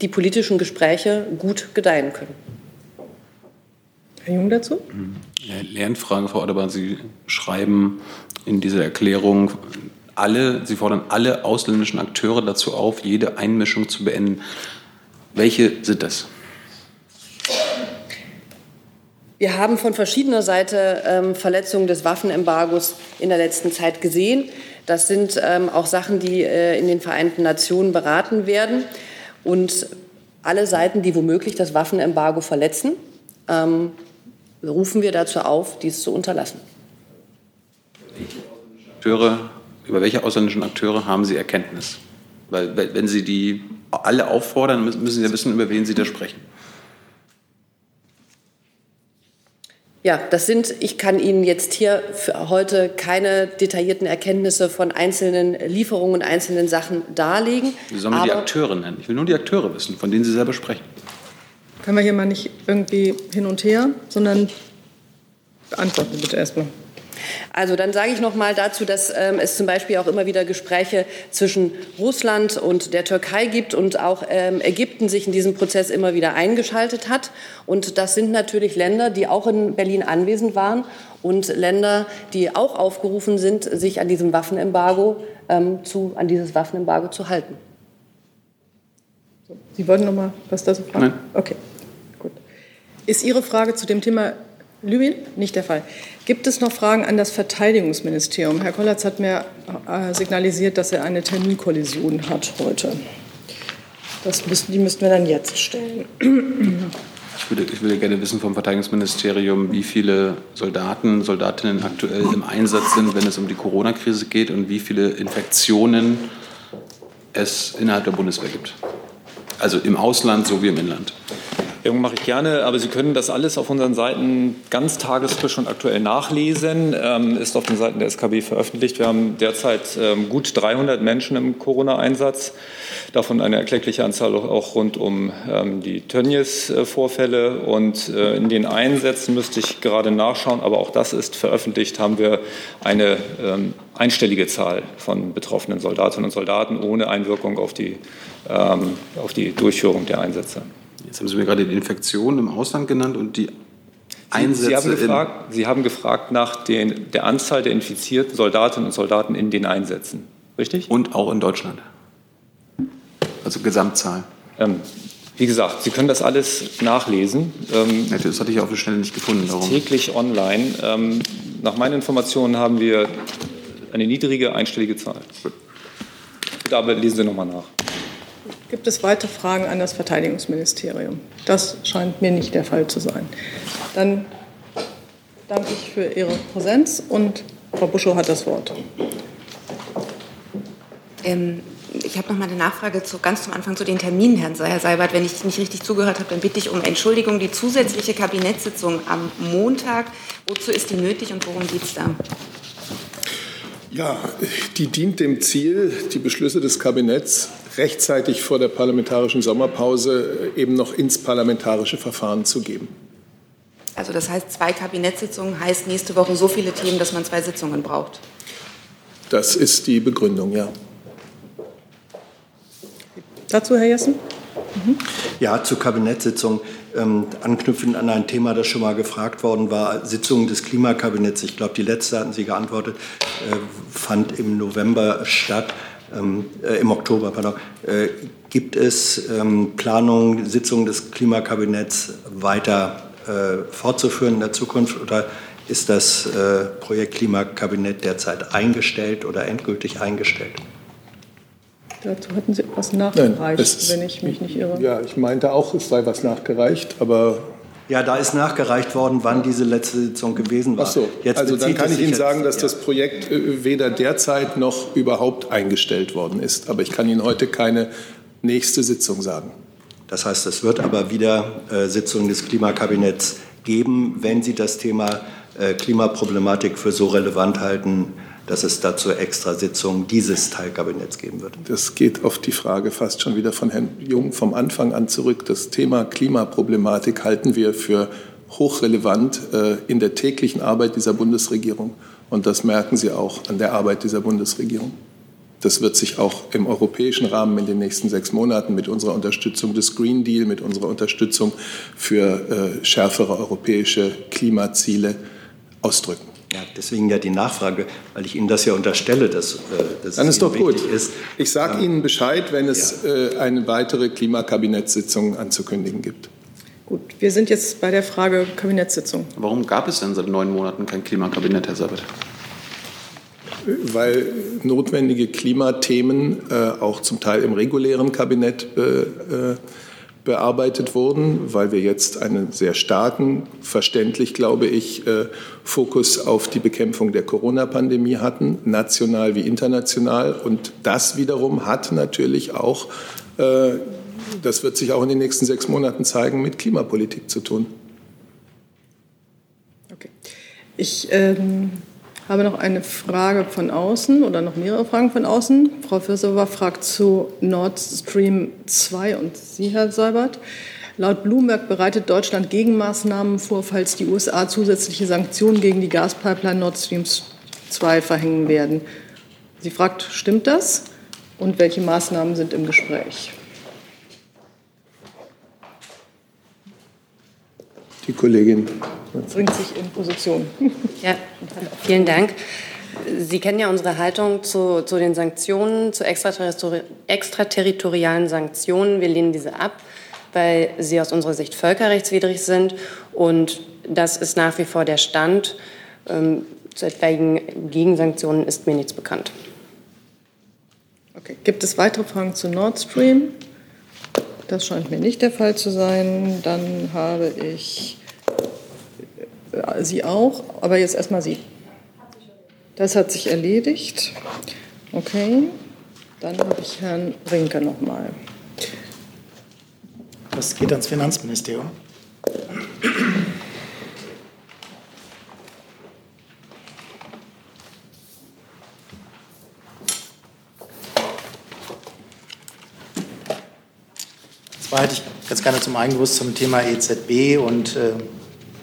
die politischen Gespräche gut gedeihen können. Herr Jung dazu? Lernfrage, Frau Adebar. Sie schreiben in dieser Erklärung, alle, Sie fordern alle ausländischen Akteure dazu auf, jede Einmischung zu beenden. Welche sind das? Wir haben von verschiedener Seite ähm, Verletzungen des Waffenembargos in der letzten Zeit gesehen. Das sind ähm, auch Sachen, die äh, in den Vereinten Nationen beraten werden. Und alle Seiten, die womöglich das Waffenembargo verletzen, ähm, rufen wir dazu auf, dies zu unterlassen. Akteure, über welche ausländischen Akteure haben Sie Erkenntnis? Weil wenn Sie die alle auffordern, müssen Sie ja wissen, über wen Sie da sprechen. Ja, das sind, ich kann Ihnen jetzt hier für heute keine detaillierten Erkenntnisse von einzelnen Lieferungen und einzelnen Sachen darlegen. Wie sollen wir die Akteure nennen? Ich will nur die Akteure wissen, von denen Sie selber sprechen. Können wir hier mal nicht irgendwie hin und her, sondern beantworten Sie bitte erstmal. Also dann sage ich noch mal dazu, dass ähm, es zum Beispiel auch immer wieder Gespräche zwischen Russland und der Türkei gibt und auch ähm, Ägypten sich in diesem Prozess immer wieder eingeschaltet hat. Und das sind natürlich Länder, die auch in Berlin anwesend waren und Länder, die auch aufgerufen sind, sich an diesem Waffenembargo ähm, zu, an dieses Waffenembargo zu halten. Sie wollten noch mal was dazu fragen? Nein. Okay, gut. Ist Ihre Frage zu dem Thema Libyen? Nicht der Fall. Gibt es noch Fragen an das Verteidigungsministerium? Herr Kollatz hat mir äh, signalisiert, dass er eine Terminkollision hat heute. Das müssen, die müssten wir dann jetzt stellen. Ich würde, ich würde gerne wissen vom Verteidigungsministerium, wie viele Soldaten, Soldatinnen aktuell im Einsatz sind, wenn es um die Corona-Krise geht und wie viele Infektionen es innerhalb der Bundeswehr gibt. Also im Ausland sowie im Inland. Ja, mache ich gerne, aber Sie können das alles auf unseren Seiten ganz tagesfrisch und aktuell nachlesen. Ähm, ist auf den Seiten der SKB veröffentlicht. Wir haben derzeit ähm, gut 300 Menschen im Corona-Einsatz, davon eine erkleckliche Anzahl auch rund um ähm, die Tönnies-Vorfälle. Und äh, in den Einsätzen müsste ich gerade nachschauen, aber auch das ist veröffentlicht, haben wir eine ähm, einstellige Zahl von betroffenen Soldatinnen und Soldaten ohne Einwirkung auf die, ähm, auf die Durchführung der Einsätze. Jetzt haben Sie mir gerade die Infektionen im Ausland genannt und die Einsätze. Sie, haben in- gefragt, Sie haben gefragt nach den, der Anzahl der infizierten Soldatinnen und Soldaten in den Einsätzen. Richtig? Und auch in Deutschland. Also Gesamtzahl. Ähm, wie gesagt, Sie können das alles nachlesen. Ähm, das hatte ich auf der Stelle nicht gefunden. Darum. Täglich online. Ähm, nach meinen Informationen haben wir eine niedrige einstellige Zahl. Bitte aber lesen Sie nochmal nach. Gibt es weitere Fragen an das Verteidigungsministerium? Das scheint mir nicht der Fall zu sein. Dann danke ich für Ihre Präsenz und Frau Buschow hat das Wort. Ähm, ich habe noch mal eine Nachfrage zu, ganz zum Anfang zu den Terminen, Herrn Se- Herr Seibert. Wenn ich nicht richtig zugehört habe, dann bitte ich um Entschuldigung. Die zusätzliche Kabinettssitzung am Montag, wozu ist die nötig und worum geht es da? Ja, die dient dem Ziel, die Beschlüsse des Kabinetts rechtzeitig vor der parlamentarischen Sommerpause eben noch ins parlamentarische Verfahren zu geben. Also das heißt, zwei Kabinettssitzungen heißt nächste Woche so viele Themen, dass man zwei Sitzungen braucht. Das ist die Begründung, ja. Dazu, Herr Jessen? Ja, zur Kabinettssitzung. Ähm, anknüpfend an ein Thema, das schon mal gefragt worden war, Sitzung des Klimakabinetts. Ich glaube, die letzte hatten Sie geantwortet, äh, fand im November statt, äh, im Oktober, pardon. Äh, gibt es ähm, Planungen, Sitzungen des Klimakabinetts weiter äh, fortzuführen in der Zukunft oder ist das äh, Projekt Klimakabinett derzeit eingestellt oder endgültig eingestellt? Dazu hatten Sie etwas Nein, nachgereicht, es ist- wenn ich mich nicht irre. Ja, ich meinte auch, es sei was nachgereicht, aber Ja, da ist nachgereicht worden, wann diese letzte Sitzung gewesen war. Ach so, Jetzt also dann kann ich Ihnen sagen, dass ja. das Projekt äh, weder derzeit noch überhaupt eingestellt worden ist. Aber ich kann Ihnen heute keine nächste Sitzung sagen. Das heißt, es wird aber wieder äh, Sitzungen des Klimakabinetts geben, wenn Sie das Thema äh, Klimaproblematik für so relevant halten, dass es dazu extra Sitzungen dieses Teilkabinetts geben wird. Das geht auf die Frage fast schon wieder von Herrn Jung vom Anfang an zurück. Das Thema Klimaproblematik halten wir für hochrelevant äh, in der täglichen Arbeit dieser Bundesregierung. Und das merken Sie auch an der Arbeit dieser Bundesregierung. Das wird sich auch im europäischen Rahmen in den nächsten sechs Monaten mit unserer Unterstützung des Green Deal, mit unserer Unterstützung für äh, schärfere europäische Klimaziele ausdrücken. Ja, deswegen ja die Nachfrage, weil ich Ihnen das ja unterstelle, dass, äh, dass Dann ist doch gut. wichtig ist. Ich sage Ihnen Bescheid, wenn es äh, eine weitere Klimakabinettssitzung anzukündigen gibt. Gut, wir sind jetzt bei der Frage Kabinettssitzung. Warum gab es denn seit neun Monaten kein Klimakabinett, Herr Sabat? Weil notwendige Klimathemen äh, auch zum Teil im regulären Kabinett be, äh, bearbeitet wurden, weil wir jetzt einen sehr starken, verständlich glaube ich, äh, Fokus auf die Bekämpfung der Corona-Pandemie hatten, national wie international. Und das wiederum hat natürlich auch, äh, das wird sich auch in den nächsten sechs Monaten zeigen, mit Klimapolitik zu tun. Ich ähm, habe noch eine Frage von außen oder noch mehrere Fragen von außen. Frau Fürsover fragt zu Nord Stream 2 und Sie, Herr Seibert. Laut Bloomberg bereitet Deutschland Gegenmaßnahmen vor, falls die USA zusätzliche Sanktionen gegen die Gaspipeline Nord Stream 2 verhängen werden. Sie fragt, stimmt das? Und welche Maßnahmen sind im Gespräch? Die Kollegin. Bringt sich in Position. Ja, vielen Dank. Sie kennen ja unsere Haltung zu, zu den Sanktionen, zu extraterritori extraterritorialen Sanktionen. Wir lehnen diese ab, weil sie aus unserer Sicht völkerrechtswidrig sind. Und das ist nach wie vor der Stand. Ähm, zu etwaigen Gegensanktionen ist mir nichts bekannt. Okay. Gibt es weitere Fragen zu Nord Stream? Das scheint mir nicht der Fall zu sein. Dann habe ich Sie auch, aber jetzt erstmal Sie. Das hat sich erledigt. Okay. Dann habe ich Herrn Rinke noch mal. Das geht ans Finanzministerium. Zwar hätte ich ganz gerne zum einen gewusst zum Thema EZB und äh,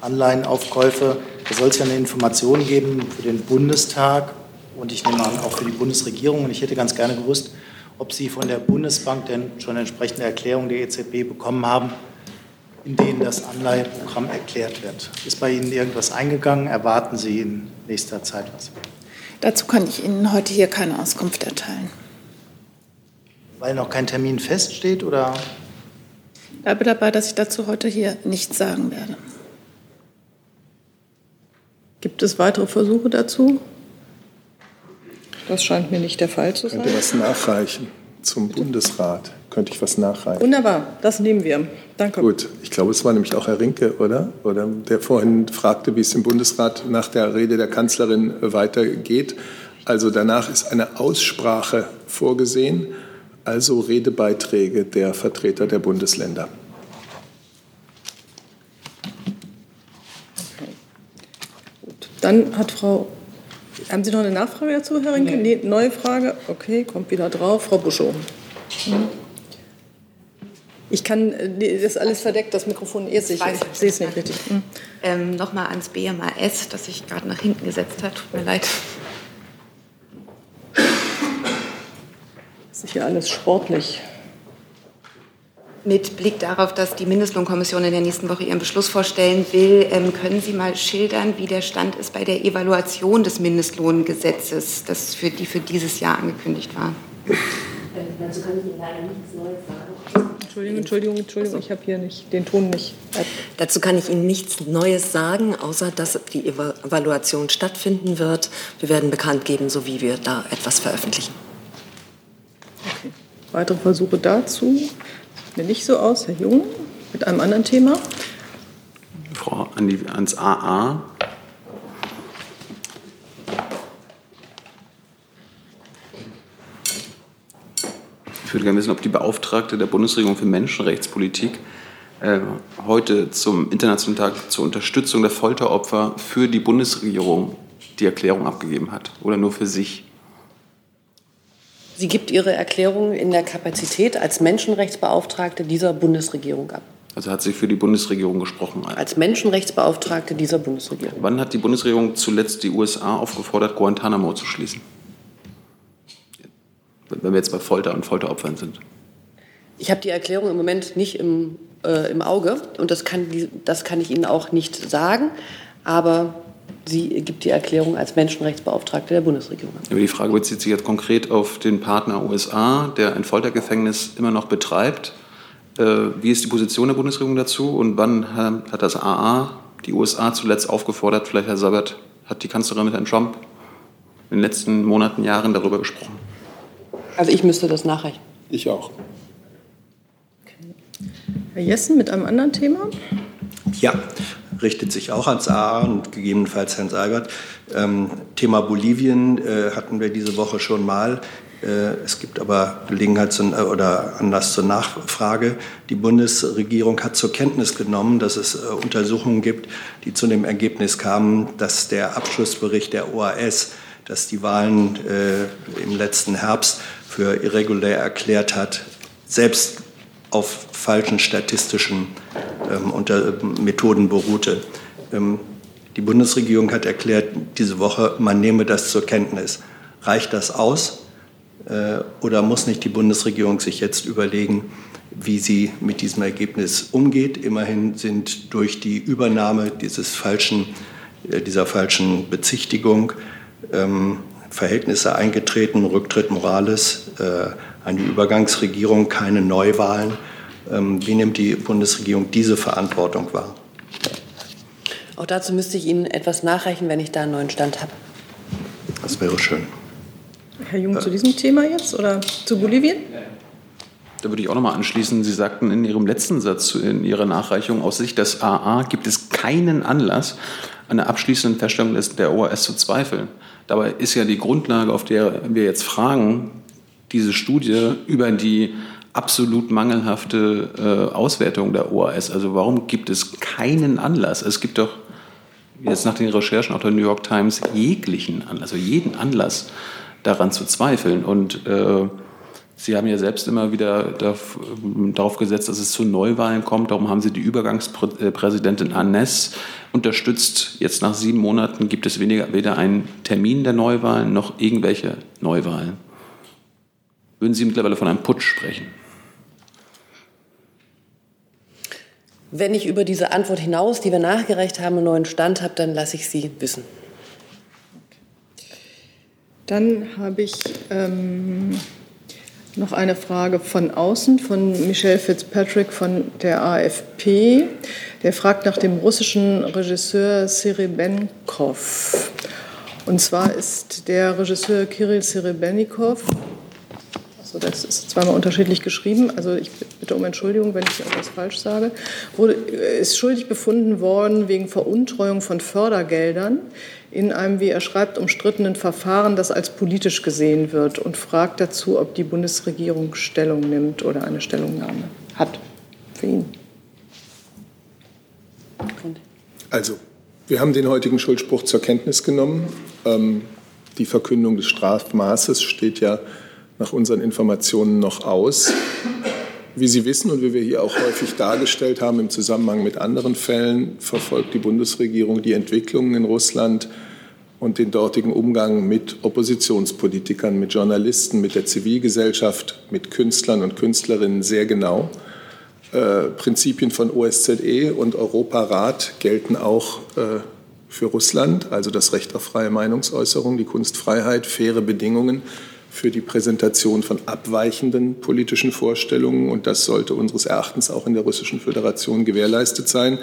Anleihenaufkäufe. Da soll es ja eine Information geben für den Bundestag und ich nehme an auch für die Bundesregierung. Und ich hätte ganz gerne gewusst, ob Sie von der Bundesbank denn schon eine entsprechende Erklärung der EZB bekommen haben, in denen das Anleiheprogramm erklärt wird. Ist bei Ihnen irgendwas eingegangen? Erwarten Sie in nächster Zeit was? Dazu kann ich Ihnen heute hier keine Auskunft erteilen. Weil noch kein Termin feststeht oder bleibe dabei, dass ich dazu heute hier nichts sagen werde. Gibt es weitere Versuche dazu? Das scheint mir nicht der Fall zu sein. Könnte was nachreichen zum Bundesrat? Könnte ich was nachreichen? Wunderbar, das nehmen wir. Danke. Gut, ich glaube, es war nämlich auch Herr Rinke, oder? Oder der vorhin fragte, wie es im Bundesrat nach der Rede der Kanzlerin weitergeht. Also danach ist eine Aussprache vorgesehen also Redebeiträge der Vertreter der Bundesländer. Okay. Gut. Dann hat Frau. Haben Sie noch eine Nachfrage dazu, Herr Rinke? Nee. nee neue Frage? Okay, kommt wieder drauf. Frau Buschow. Hm. Ich kann, das ist alles verdeckt, das Mikrofon eh sicher. Ich sehe es nicht richtig. Hm. Ähm, Nochmal ans BMAS, das sich gerade nach hinten gesetzt hat. Tut mir leid. Das ist ja alles sportlich. Mit Blick darauf, dass die Mindestlohnkommission in der nächsten Woche ihren Beschluss vorstellen will, ähm, können Sie mal schildern, wie der Stand ist bei der Evaluation des Mindestlohngesetzes, das für die für dieses Jahr angekündigt war? Dazu kann ich Ihnen leider nichts Neues sagen. Entschuldigung, Entschuldigung, Entschuldigung, ich habe hier nicht den Ton nicht. Dazu kann ich Ihnen nichts Neues sagen, außer dass die Evaluation stattfinden wird. Wir werden bekannt geben, so wie wir da etwas veröffentlichen. Okay. Weitere Versuche dazu? Sieht mir nicht so aus. Herr Jung, mit einem anderen Thema. Frau an die, ans AA. Ich würde gerne wissen, ob die Beauftragte der Bundesregierung für Menschenrechtspolitik äh, heute zum Internationalen Tag zur Unterstützung der Folteropfer für die Bundesregierung die Erklärung abgegeben hat oder nur für sich. Sie gibt ihre Erklärung in der Kapazität als Menschenrechtsbeauftragte dieser Bundesregierung ab. Also hat sie für die Bundesregierung gesprochen? Als Menschenrechtsbeauftragte dieser Bundesregierung. Wann hat die Bundesregierung zuletzt die USA aufgefordert, Guantanamo zu schließen? Wenn wir jetzt bei Folter und Folteropfern sind. Ich habe die Erklärung im Moment nicht im, äh, im Auge und das kann, das kann ich Ihnen auch nicht sagen. Aber Sie gibt die Erklärung als Menschenrechtsbeauftragte der Bundesregierung. Aber die Frage bezieht sich jetzt konkret auf den Partner USA, der ein Foltergefängnis immer noch betreibt. Äh, wie ist die Position der Bundesregierung dazu und wann hat das AA die USA zuletzt aufgefordert, vielleicht Herr Sabat, hat die Kanzlerin mit Herrn Trump in den letzten Monaten, Jahren darüber gesprochen? Also ich müsste das nachreichen. Ich auch. Okay. Herr Jessen mit einem anderen Thema? Ja, richtet sich auch ans AA und gegebenenfalls Herrn Seibert. Ähm, Thema Bolivien äh, hatten wir diese Woche schon mal. Äh, es gibt aber Gelegenheit zu, äh, oder Anlass zur Nachfrage. Die Bundesregierung hat zur Kenntnis genommen, dass es äh, Untersuchungen gibt, die zu dem Ergebnis kamen, dass der Abschlussbericht der OAS, dass die Wahlen im letzten Herbst für irregulär erklärt hat, selbst auf falschen statistischen ähm, unter, Methoden beruhte. Ähm, die Bundesregierung hat erklärt diese Woche, man nehme das zur Kenntnis. Reicht das aus äh, oder muss nicht die Bundesregierung sich jetzt überlegen, wie sie mit diesem Ergebnis umgeht? Immerhin sind durch die Übernahme dieses falschen, äh, dieser falschen Bezichtigung ähm, Verhältnisse eingetreten, Rücktritt Morales, äh, eine Übergangsregierung, keine Neuwahlen. Ähm, wie nimmt die Bundesregierung diese Verantwortung wahr? Auch dazu müsste ich Ihnen etwas nachreichen, wenn ich da einen neuen Stand habe. Das wäre schön. Herr Jung, zu diesem Thema jetzt oder zu Bolivien? Da würde ich auch noch mal anschließen. Sie sagten in Ihrem letzten Satz in Ihrer Nachreichung, aus Sicht des AA gibt es keinen Anlass, an der abschließenden Feststellung der OAS zu zweifeln. Dabei ist ja die Grundlage, auf der wir jetzt fragen, diese Studie über die absolut mangelhafte äh, Auswertung der OAS. Also warum gibt es keinen Anlass? Es gibt doch jetzt nach den Recherchen auch der New York Times jeglichen Anlass, also jeden Anlass daran zu zweifeln. Und äh, Sie haben ja selbst immer wieder darauf gesetzt, dass es zu Neuwahlen kommt. Darum haben Sie die Übergangspräsidentin Annes unterstützt. Jetzt nach sieben Monaten gibt es weniger, weder einen Termin der Neuwahlen noch irgendwelche Neuwahlen. Würden Sie mittlerweile von einem Putsch sprechen? Wenn ich über diese Antwort hinaus, die wir nachgereicht haben, einen neuen Stand habe, dann lasse ich Sie wissen. Dann habe ich ähm, noch eine Frage von außen von Michel Fitzpatrick von der AFP. Der fragt nach dem russischen Regisseur Serebenkov. Und zwar ist der Regisseur Kirill Serebenikov also das ist zweimal unterschiedlich geschrieben. Also ich bitte um Entschuldigung, wenn ich etwas falsch sage. Wurde, ist schuldig befunden worden wegen Veruntreuung von Fördergeldern in einem, wie er schreibt, umstrittenen Verfahren, das als politisch gesehen wird und fragt dazu, ob die Bundesregierung Stellung nimmt oder eine Stellungnahme hat für ihn. Also, wir haben den heutigen Schuldspruch zur Kenntnis genommen. Ähm, die Verkündung des Strafmaßes steht ja nach unseren Informationen noch aus. Wie Sie wissen und wie wir hier auch häufig dargestellt haben im Zusammenhang mit anderen Fällen, verfolgt die Bundesregierung die Entwicklungen in Russland und den dortigen Umgang mit Oppositionspolitikern, mit Journalisten, mit der Zivilgesellschaft, mit Künstlern und Künstlerinnen sehr genau. Äh, Prinzipien von OSZE und Europarat gelten auch äh, für Russland, also das Recht auf freie Meinungsäußerung, die Kunstfreiheit, faire Bedingungen für die Präsentation von abweichenden politischen Vorstellungen. Und das sollte unseres Erachtens auch in der Russischen Föderation gewährleistet sein.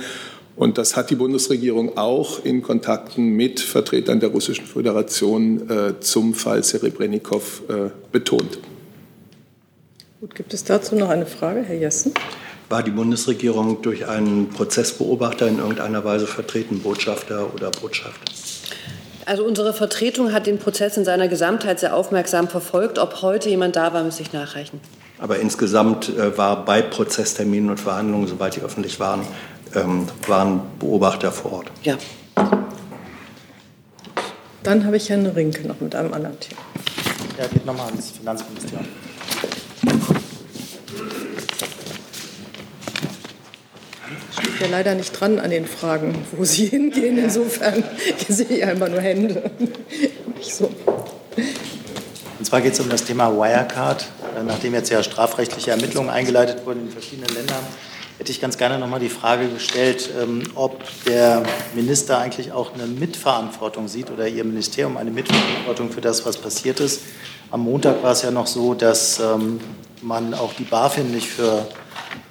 Und das hat die Bundesregierung auch in Kontakten mit Vertretern der Russischen Föderation äh, zum Fall Serebrennikov äh, betont. Gut, gibt es dazu noch eine Frage, Herr Jessen? War die Bundesregierung durch einen Prozessbeobachter in irgendeiner Weise vertreten, Botschafter oder Botschafter? Also unsere Vertretung hat den Prozess in seiner Gesamtheit sehr aufmerksam verfolgt. Ob heute jemand da war, müsste ich nachreichen. Aber insgesamt äh, war bei Prozessterminen und Verhandlungen, soweit die öffentlich waren, ähm, waren Beobachter vor Ort. Ja. Dann habe ich Herrn Rinke noch mit einem anderen Thema. Ja, geht nochmal ans Finanzministerium. Ja leider nicht dran an den Fragen, wo Sie hingehen. Insofern sehe ich immer nur Hände. So. Und zwar geht es um das Thema Wirecard. Nachdem jetzt ja strafrechtliche Ermittlungen eingeleitet wurden in verschiedenen Ländern, hätte ich ganz gerne noch mal die Frage gestellt, ähm, ob der Minister eigentlich auch eine Mitverantwortung sieht oder Ihr Ministerium eine Mitverantwortung für das, was passiert ist. Am Montag war es ja noch so, dass ähm, man auch die BaFin nicht für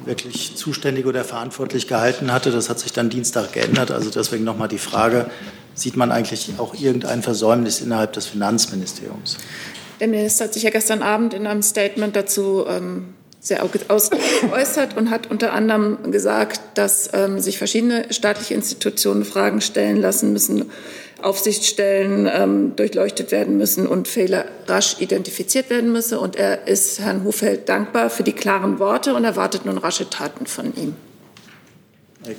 wirklich zuständig oder verantwortlich gehalten hatte. Das hat sich dann Dienstag geändert. Also deswegen nochmal die Frage, sieht man eigentlich auch irgendein Versäumnis innerhalb des Finanzministeriums? Der Minister hat sich ja gestern Abend in einem Statement dazu ähm, sehr geäußert und hat unter anderem gesagt, dass ähm, sich verschiedene staatliche Institutionen Fragen stellen lassen müssen, Aufsichtsstellen ähm, durchleuchtet werden müssen und Fehler rasch identifiziert werden müssen. Und er ist Herrn Hufeld dankbar für die klaren Worte und erwartet nun rasche Taten von ihm.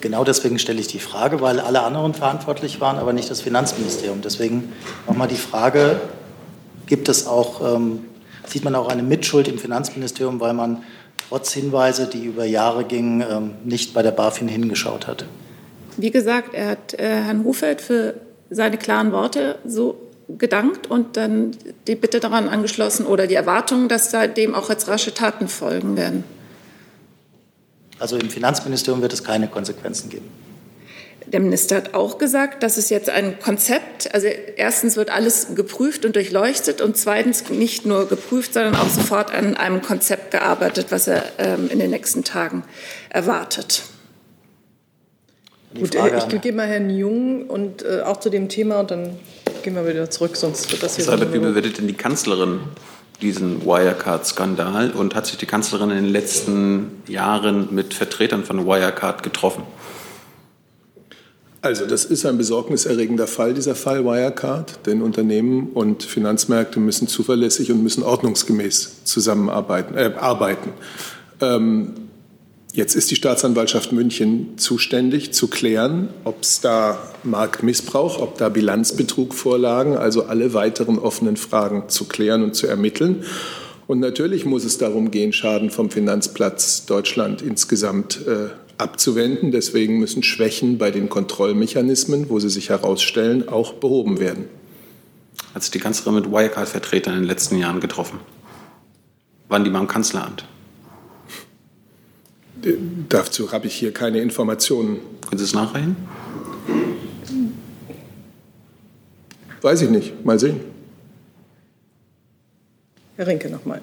Genau deswegen stelle ich die Frage, weil alle anderen verantwortlich waren, aber nicht das Finanzministerium. Deswegen nochmal die Frage, gibt es auch, ähm, sieht man auch eine Mitschuld im Finanzministerium, weil man trotz Hinweise, die über Jahre gingen, ähm, nicht bei der BaFin hingeschaut hat? Wie gesagt, er hat äh, Herrn Hufeld für seine klaren Worte so gedankt und dann die Bitte daran angeschlossen oder die Erwartung, dass seitdem auch jetzt rasche Taten folgen werden. Also im Finanzministerium wird es keine Konsequenzen geben. Der Minister hat auch gesagt, dass es jetzt ein Konzept, also erstens wird alles geprüft und durchleuchtet und zweitens nicht nur geprüft, sondern auch sofort an einem Konzept gearbeitet, was er ähm, in den nächsten Tagen erwartet. Gut, ich gebe mal Herrn Jung und äh, auch zu dem Thema und dann gehen wir wieder zurück, sonst wird das hier. Albert, wie bewertet denn die Kanzlerin diesen Wirecard-Skandal und hat sich die Kanzlerin in den letzten Jahren mit Vertretern von Wirecard getroffen? Also das ist ein besorgniserregender Fall, dieser Fall Wirecard, denn Unternehmen und Finanzmärkte müssen zuverlässig und müssen ordnungsgemäß zusammenarbeiten. Äh, arbeiten. Ähm, Jetzt ist die Staatsanwaltschaft München zuständig zu klären, ob es da Marktmissbrauch, ob da Bilanzbetrug vorlagen, also alle weiteren offenen Fragen zu klären und zu ermitteln. Und natürlich muss es darum gehen, Schaden vom Finanzplatz Deutschland insgesamt äh, abzuwenden. Deswegen müssen Schwächen bei den Kontrollmechanismen, wo sie sich herausstellen, auch behoben werden. Hat sich die Kanzlerin mit Wirecard-Vertretern in den letzten Jahren getroffen? Waren die mal im Kanzleramt? Dazu habe ich hier keine Informationen. Können Sie es nachreichen? Weiß ich nicht. Mal sehen. Herr Rinke nochmal.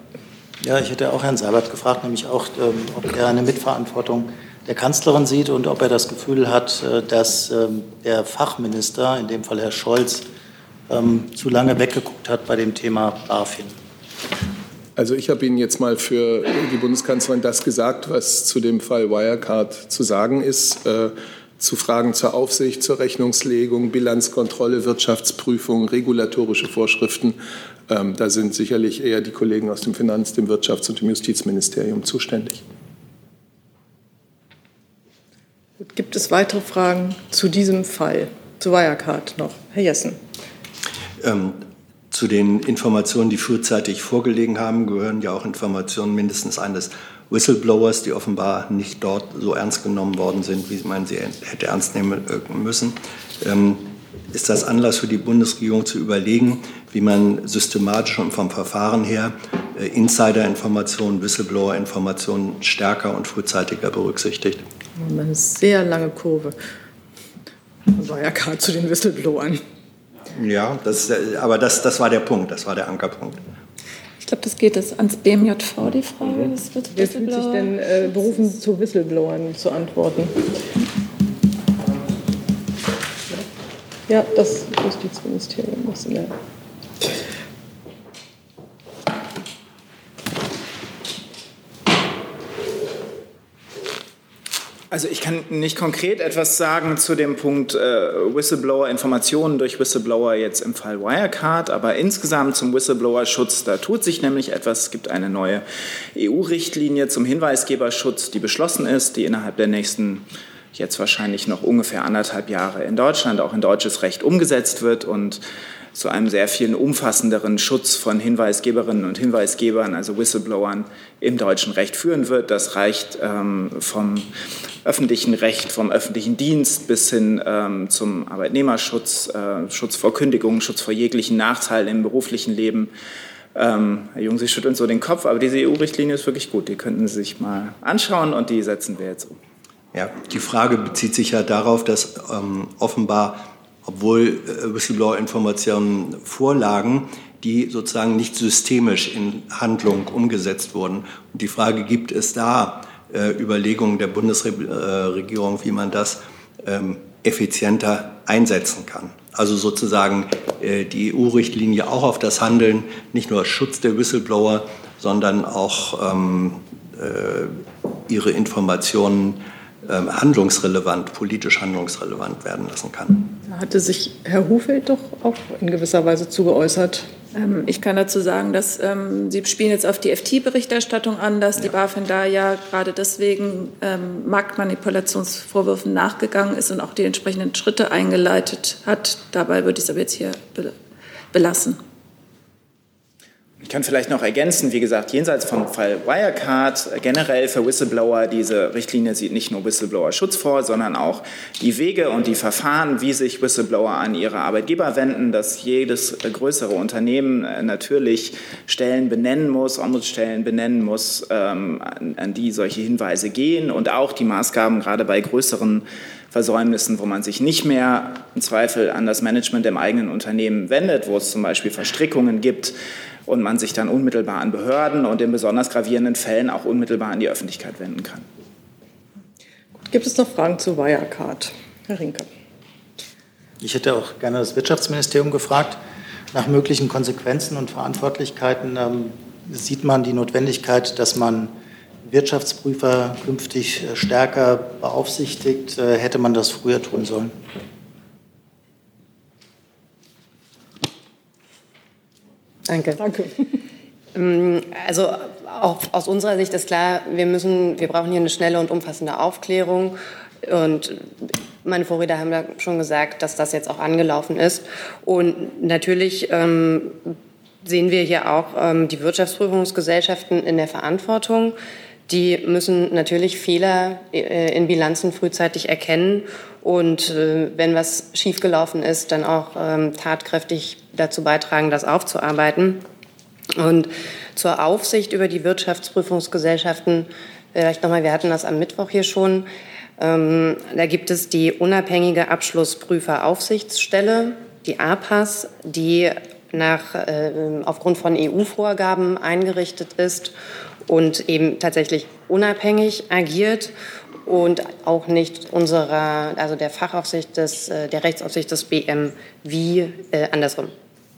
Ja, ich hätte auch Herrn Seibert gefragt, nämlich auch, ähm, ob er eine Mitverantwortung der Kanzlerin sieht und ob er das Gefühl hat, äh, dass ähm, der Fachminister, in dem Fall Herr Scholz, ähm, zu lange weggeguckt hat bei dem Thema BaFin. Also ich habe Ihnen jetzt mal für die Bundeskanzlerin das gesagt, was zu dem Fall Wirecard zu sagen ist. Äh, zu Fragen zur Aufsicht, zur Rechnungslegung, Bilanzkontrolle, Wirtschaftsprüfung, regulatorische Vorschriften. Ähm, da sind sicherlich eher die Kollegen aus dem Finanz-, dem Wirtschafts- und dem Justizministerium zuständig. Gut, gibt es weitere Fragen zu diesem Fall, zu Wirecard noch? Herr Jessen. Ähm, zu den Informationen, die frühzeitig vorgelegen haben, gehören ja auch Informationen mindestens eines Whistleblowers, die offenbar nicht dort so ernst genommen worden sind, wie man sie hätte ernst nehmen müssen. Ähm, ist das Anlass für die Bundesregierung zu überlegen, wie man systematisch und vom Verfahren her äh, Insider-Informationen, Whistleblower-Informationen stärker und frühzeitiger berücksichtigt? Eine sehr lange Kurve. Ja gerade zu den Whistleblowern. Ja, das, aber das, das war der Punkt, das war der Ankerpunkt. Ich glaube, das geht jetzt ans BMJV, die Frage. Mhm. Wer fühlt sich denn äh, berufen, zu Whistleblowern zu antworten? Ja, das Justizministerium muss in der Also ich kann nicht konkret etwas sagen zu dem Punkt äh, Whistleblower-Informationen durch Whistleblower jetzt im Fall Wirecard, aber insgesamt zum Whistleblower-Schutz, da tut sich nämlich etwas. Es gibt eine neue EU-Richtlinie zum Hinweisgeberschutz, die beschlossen ist, die innerhalb der nächsten jetzt wahrscheinlich noch ungefähr anderthalb Jahre in Deutschland auch in deutsches Recht umgesetzt wird und zu einem sehr viel umfassenderen Schutz von Hinweisgeberinnen und Hinweisgebern, also Whistleblowern, im deutschen Recht führen wird. Das reicht ähm, vom öffentlichen Recht, vom öffentlichen Dienst bis hin ähm, zum Arbeitnehmerschutz, äh, Schutz vor Kündigungen, Schutz vor jeglichen Nachteilen im beruflichen Leben. Ähm, Herr Jung, Sie schütteln so den Kopf, aber diese EU-Richtlinie ist wirklich gut. Die könnten Sie sich mal anschauen und die setzen wir jetzt um. Ja, die Frage bezieht sich ja darauf, dass ähm, offenbar obwohl äh, Whistleblower-Informationen vorlagen, die sozusagen nicht systemisch in Handlung umgesetzt wurden. Und die Frage, gibt es da äh, Überlegungen der Bundesregierung, wie man das ähm, effizienter einsetzen kann? Also sozusagen äh, die EU-Richtlinie auch auf das Handeln, nicht nur Schutz der Whistleblower, sondern auch ähm, äh, ihre Informationen handlungsrelevant, politisch handlungsrelevant werden lassen kann. Da hatte sich Herr Hufeld doch auch in gewisser Weise zugeäußert. Ähm, ich kann dazu sagen, dass ähm, Sie spielen jetzt auf die FT-Berichterstattung an, dass ja. die BaFin da ja gerade deswegen ähm, Marktmanipulationsvorwürfen nachgegangen ist und auch die entsprechenden Schritte eingeleitet hat. Dabei würde ich es aber jetzt hier belassen. Ich kann vielleicht noch ergänzen, wie gesagt, jenseits vom Fall Wirecard, generell für Whistleblower, diese Richtlinie sieht nicht nur Whistleblower-Schutz vor, sondern auch die Wege und die Verfahren, wie sich Whistleblower an ihre Arbeitgeber wenden, dass jedes größere Unternehmen natürlich Stellen benennen muss, Ombudsstellen benennen muss, ähm, an die solche Hinweise gehen und auch die Maßgaben gerade bei größeren Versäumnissen, wo man sich nicht mehr im Zweifel an das Management im eigenen Unternehmen wendet, wo es zum Beispiel Verstrickungen gibt, und man sich dann unmittelbar an Behörden und in besonders gravierenden Fällen auch unmittelbar an die Öffentlichkeit wenden kann. Gibt es noch Fragen zu Wirecard? Herr Rinke. Ich hätte auch gerne das Wirtschaftsministerium gefragt nach möglichen Konsequenzen und Verantwortlichkeiten. Ähm, sieht man die Notwendigkeit, dass man Wirtschaftsprüfer künftig äh, stärker beaufsichtigt? Äh, hätte man das früher tun sollen? Danke. Danke. Ähm, also auch aus unserer Sicht ist klar, wir müssen, wir brauchen hier eine schnelle und umfassende Aufklärung. Und meine Vorredner haben ja schon gesagt, dass das jetzt auch angelaufen ist. Und natürlich ähm, sehen wir hier auch ähm, die Wirtschaftsprüfungsgesellschaften in der Verantwortung. Die müssen natürlich Fehler äh, in Bilanzen frühzeitig erkennen und äh, wenn was schiefgelaufen ist, dann auch ähm, tatkräftig dazu beitragen, das aufzuarbeiten. Und zur Aufsicht über die Wirtschaftsprüfungsgesellschaften, vielleicht nochmal, wir hatten das am Mittwoch hier schon, ähm, da gibt es die unabhängige Abschlussprüferaufsichtsstelle, die APAS, die nach, äh, aufgrund von EU-Vorgaben eingerichtet ist und eben tatsächlich unabhängig agiert und auch nicht unserer, also der Fachaufsicht des, äh, der Rechtsaufsicht des BMW, äh, andersrum,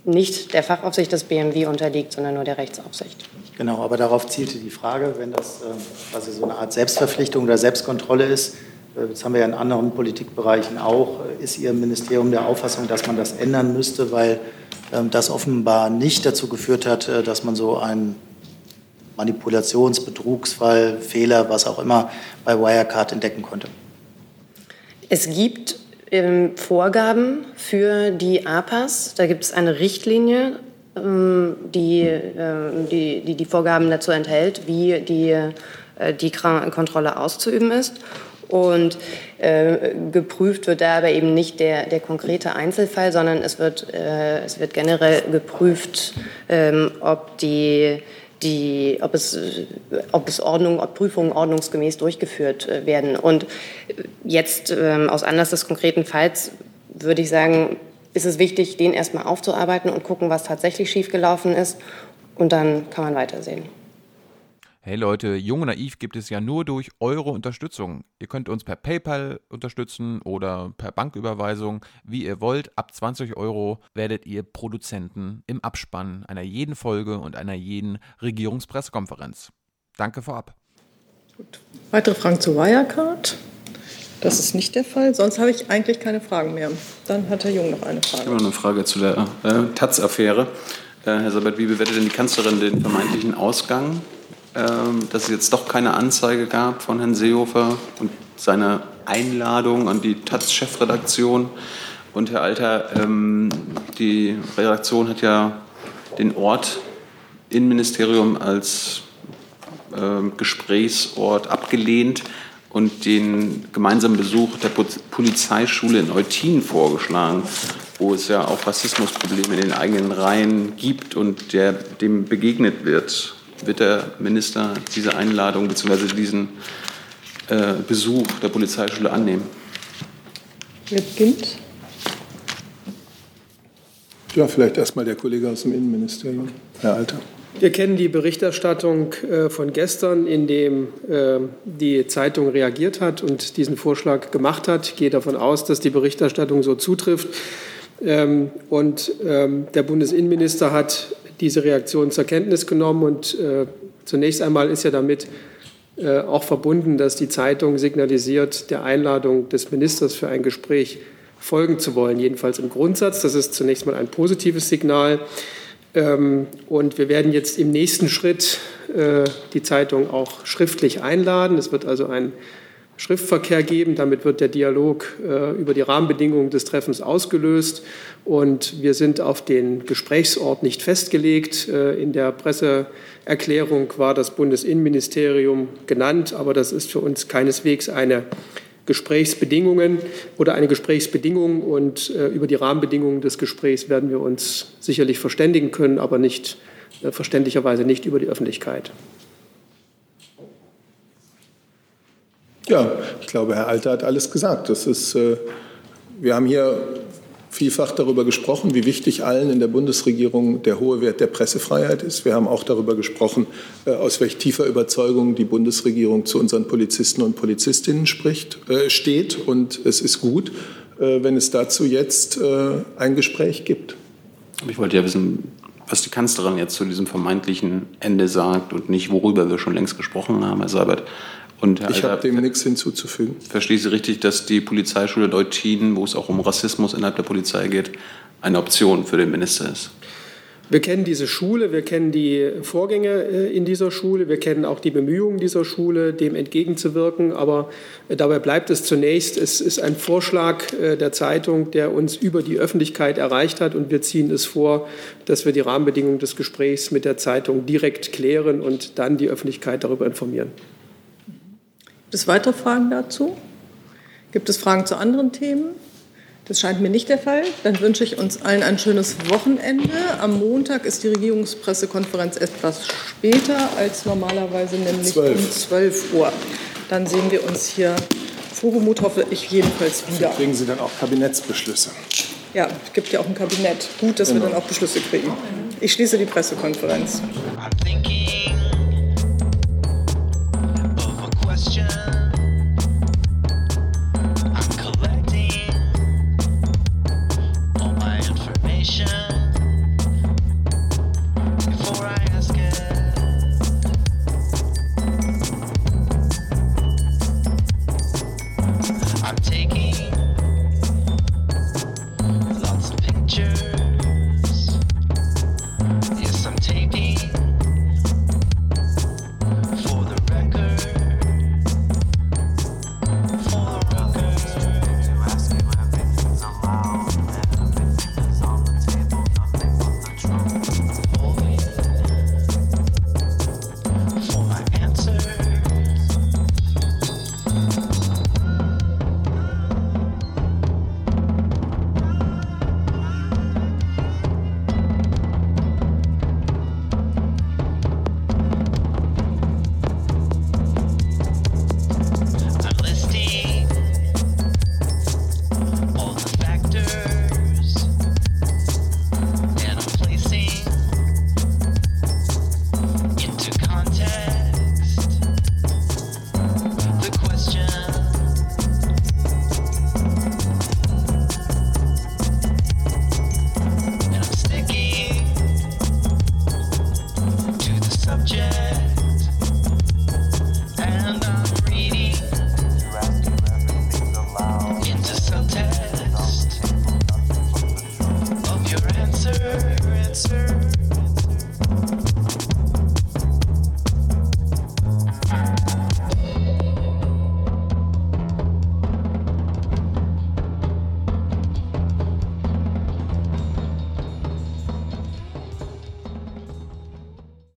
nicht der Fachaufsicht des BMW unterliegt, sondern nur der Rechtsaufsicht. Genau, aber darauf zielte die Frage, wenn das äh, quasi so eine Art Selbstverpflichtung oder Selbstkontrolle ist, äh, das haben wir ja in anderen Politikbereichen auch, äh, ist Ihr Ministerium der Auffassung, dass man das ändern müsste, weil ähm, das offenbar nicht dazu geführt hat, dass man so ein Manipulations-, Betrugsfall, Fehler, was auch immer bei Wirecard entdecken konnte? Es gibt ähm, Vorgaben für die APAS. Da gibt es eine Richtlinie, ähm, die, äh, die, die, die Vorgaben dazu enthält, wie die, äh, die Kontrolle auszuüben ist. Und äh, geprüft wird da aber eben nicht der, der konkrete Einzelfall, sondern es wird, äh, es wird generell geprüft, ähm, ob die die, ob es, ob es Ordnung, ob Prüfungen ordnungsgemäß durchgeführt äh, werden. Und jetzt ähm, aus Anlass des konkreten Falls würde ich sagen, ist es wichtig, den erstmal aufzuarbeiten und gucken, was tatsächlich schiefgelaufen ist. Und dann kann man weitersehen. Hey Leute, Jung und Naiv gibt es ja nur durch eure Unterstützung. Ihr könnt uns per PayPal unterstützen oder per Banküberweisung, wie ihr wollt. Ab 20 Euro werdet ihr Produzenten im Abspann einer jeden Folge und einer jeden Regierungspressekonferenz. Danke vorab. Gut. Weitere Fragen zu Wirecard? Das ist nicht der Fall. Sonst habe ich eigentlich keine Fragen mehr. Dann hat Herr Jung noch eine Frage. Ich habe noch eine Frage zu der äh, Taz-Affäre. Äh, Herr Sabat, wie bewertet denn die Kanzlerin den vermeintlichen Ausgang dass es jetzt doch keine Anzeige gab von Herrn Seehofer und seiner Einladung an die Taz-Chefredaktion. Und Herr Alter, ähm, die Redaktion hat ja den Ort Innenministerium als ähm, Gesprächsort abgelehnt und den gemeinsamen Besuch der Polizeischule in Eutin vorgeschlagen, wo es ja auch Rassismusprobleme in den eigenen Reihen gibt und der dem begegnet wird wird der Minister diese Einladung bzw. diesen äh, Besuch der Polizeischule annehmen? Wer beginnt? Ja, vielleicht erstmal der Kollege aus dem Innenministerium, Herr Alter. Wir kennen die Berichterstattung äh, von gestern, in dem äh, die Zeitung reagiert hat und diesen Vorschlag gemacht hat. Ich gehe davon aus, dass die Berichterstattung so zutrifft. Ähm, und ähm, der Bundesinnenminister hat diese Reaktion zur Kenntnis genommen. Und äh, zunächst einmal ist ja damit äh, auch verbunden, dass die Zeitung signalisiert, der Einladung des Ministers für ein Gespräch folgen zu wollen, jedenfalls im Grundsatz. Das ist zunächst mal ein positives Signal. Ähm, und wir werden jetzt im nächsten Schritt äh, die Zeitung auch schriftlich einladen. Es wird also ein Schriftverkehr geben. Damit wird der Dialog äh, über die Rahmenbedingungen des Treffens ausgelöst. Und wir sind auf den Gesprächsort nicht festgelegt. Äh, in der Presseerklärung war das Bundesinnenministerium genannt, aber das ist für uns keineswegs eine Gesprächsbedingungen oder eine Gesprächsbedingung. Und äh, über die Rahmenbedingungen des Gesprächs werden wir uns sicherlich verständigen können, aber nicht äh, verständlicherweise nicht über die Öffentlichkeit. Ja, ich glaube, Herr Alter hat alles gesagt. Das ist, äh, wir haben hier vielfach darüber gesprochen, wie wichtig allen in der Bundesregierung der hohe Wert der Pressefreiheit ist. Wir haben auch darüber gesprochen, äh, aus welch tiefer Überzeugung die Bundesregierung zu unseren Polizisten und Polizistinnen spricht, äh, steht. Und es ist gut, äh, wenn es dazu jetzt äh, ein Gespräch gibt. Ich wollte ja wissen, was die Kanzlerin jetzt zu diesem vermeintlichen Ende sagt und nicht, worüber wir schon längst gesprochen haben, Herr Seibert. Und ich habe dem nichts hinzuzufügen. Verstehe Sie richtig, dass die Polizeischule Deutschin, wo es auch um Rassismus innerhalb der Polizei geht, eine Option für den Minister ist? Wir kennen diese Schule, wir kennen die Vorgänge äh, in dieser Schule, wir kennen auch die Bemühungen dieser Schule, dem entgegenzuwirken. Aber äh, dabei bleibt es zunächst, es ist ein Vorschlag äh, der Zeitung, der uns über die Öffentlichkeit erreicht hat. Und wir ziehen es vor, dass wir die Rahmenbedingungen des Gesprächs mit der Zeitung direkt klären und dann die Öffentlichkeit darüber informieren. Gibt es weitere Fragen dazu? Gibt es Fragen zu anderen Themen? Das scheint mir nicht der Fall. Dann wünsche ich uns allen ein schönes Wochenende. Am Montag ist die Regierungspressekonferenz etwas später als normalerweise, nämlich 12. um 12 Uhr. Dann sehen wir uns hier frohgemut, hoffe ich jedenfalls wieder. Dann kriegen Sie dann auch Kabinettsbeschlüsse. Ja, es gibt ja auch ein Kabinett. Gut, dass genau. wir dann auch Beschlüsse kriegen. Ich schließe die Pressekonferenz. I'm taking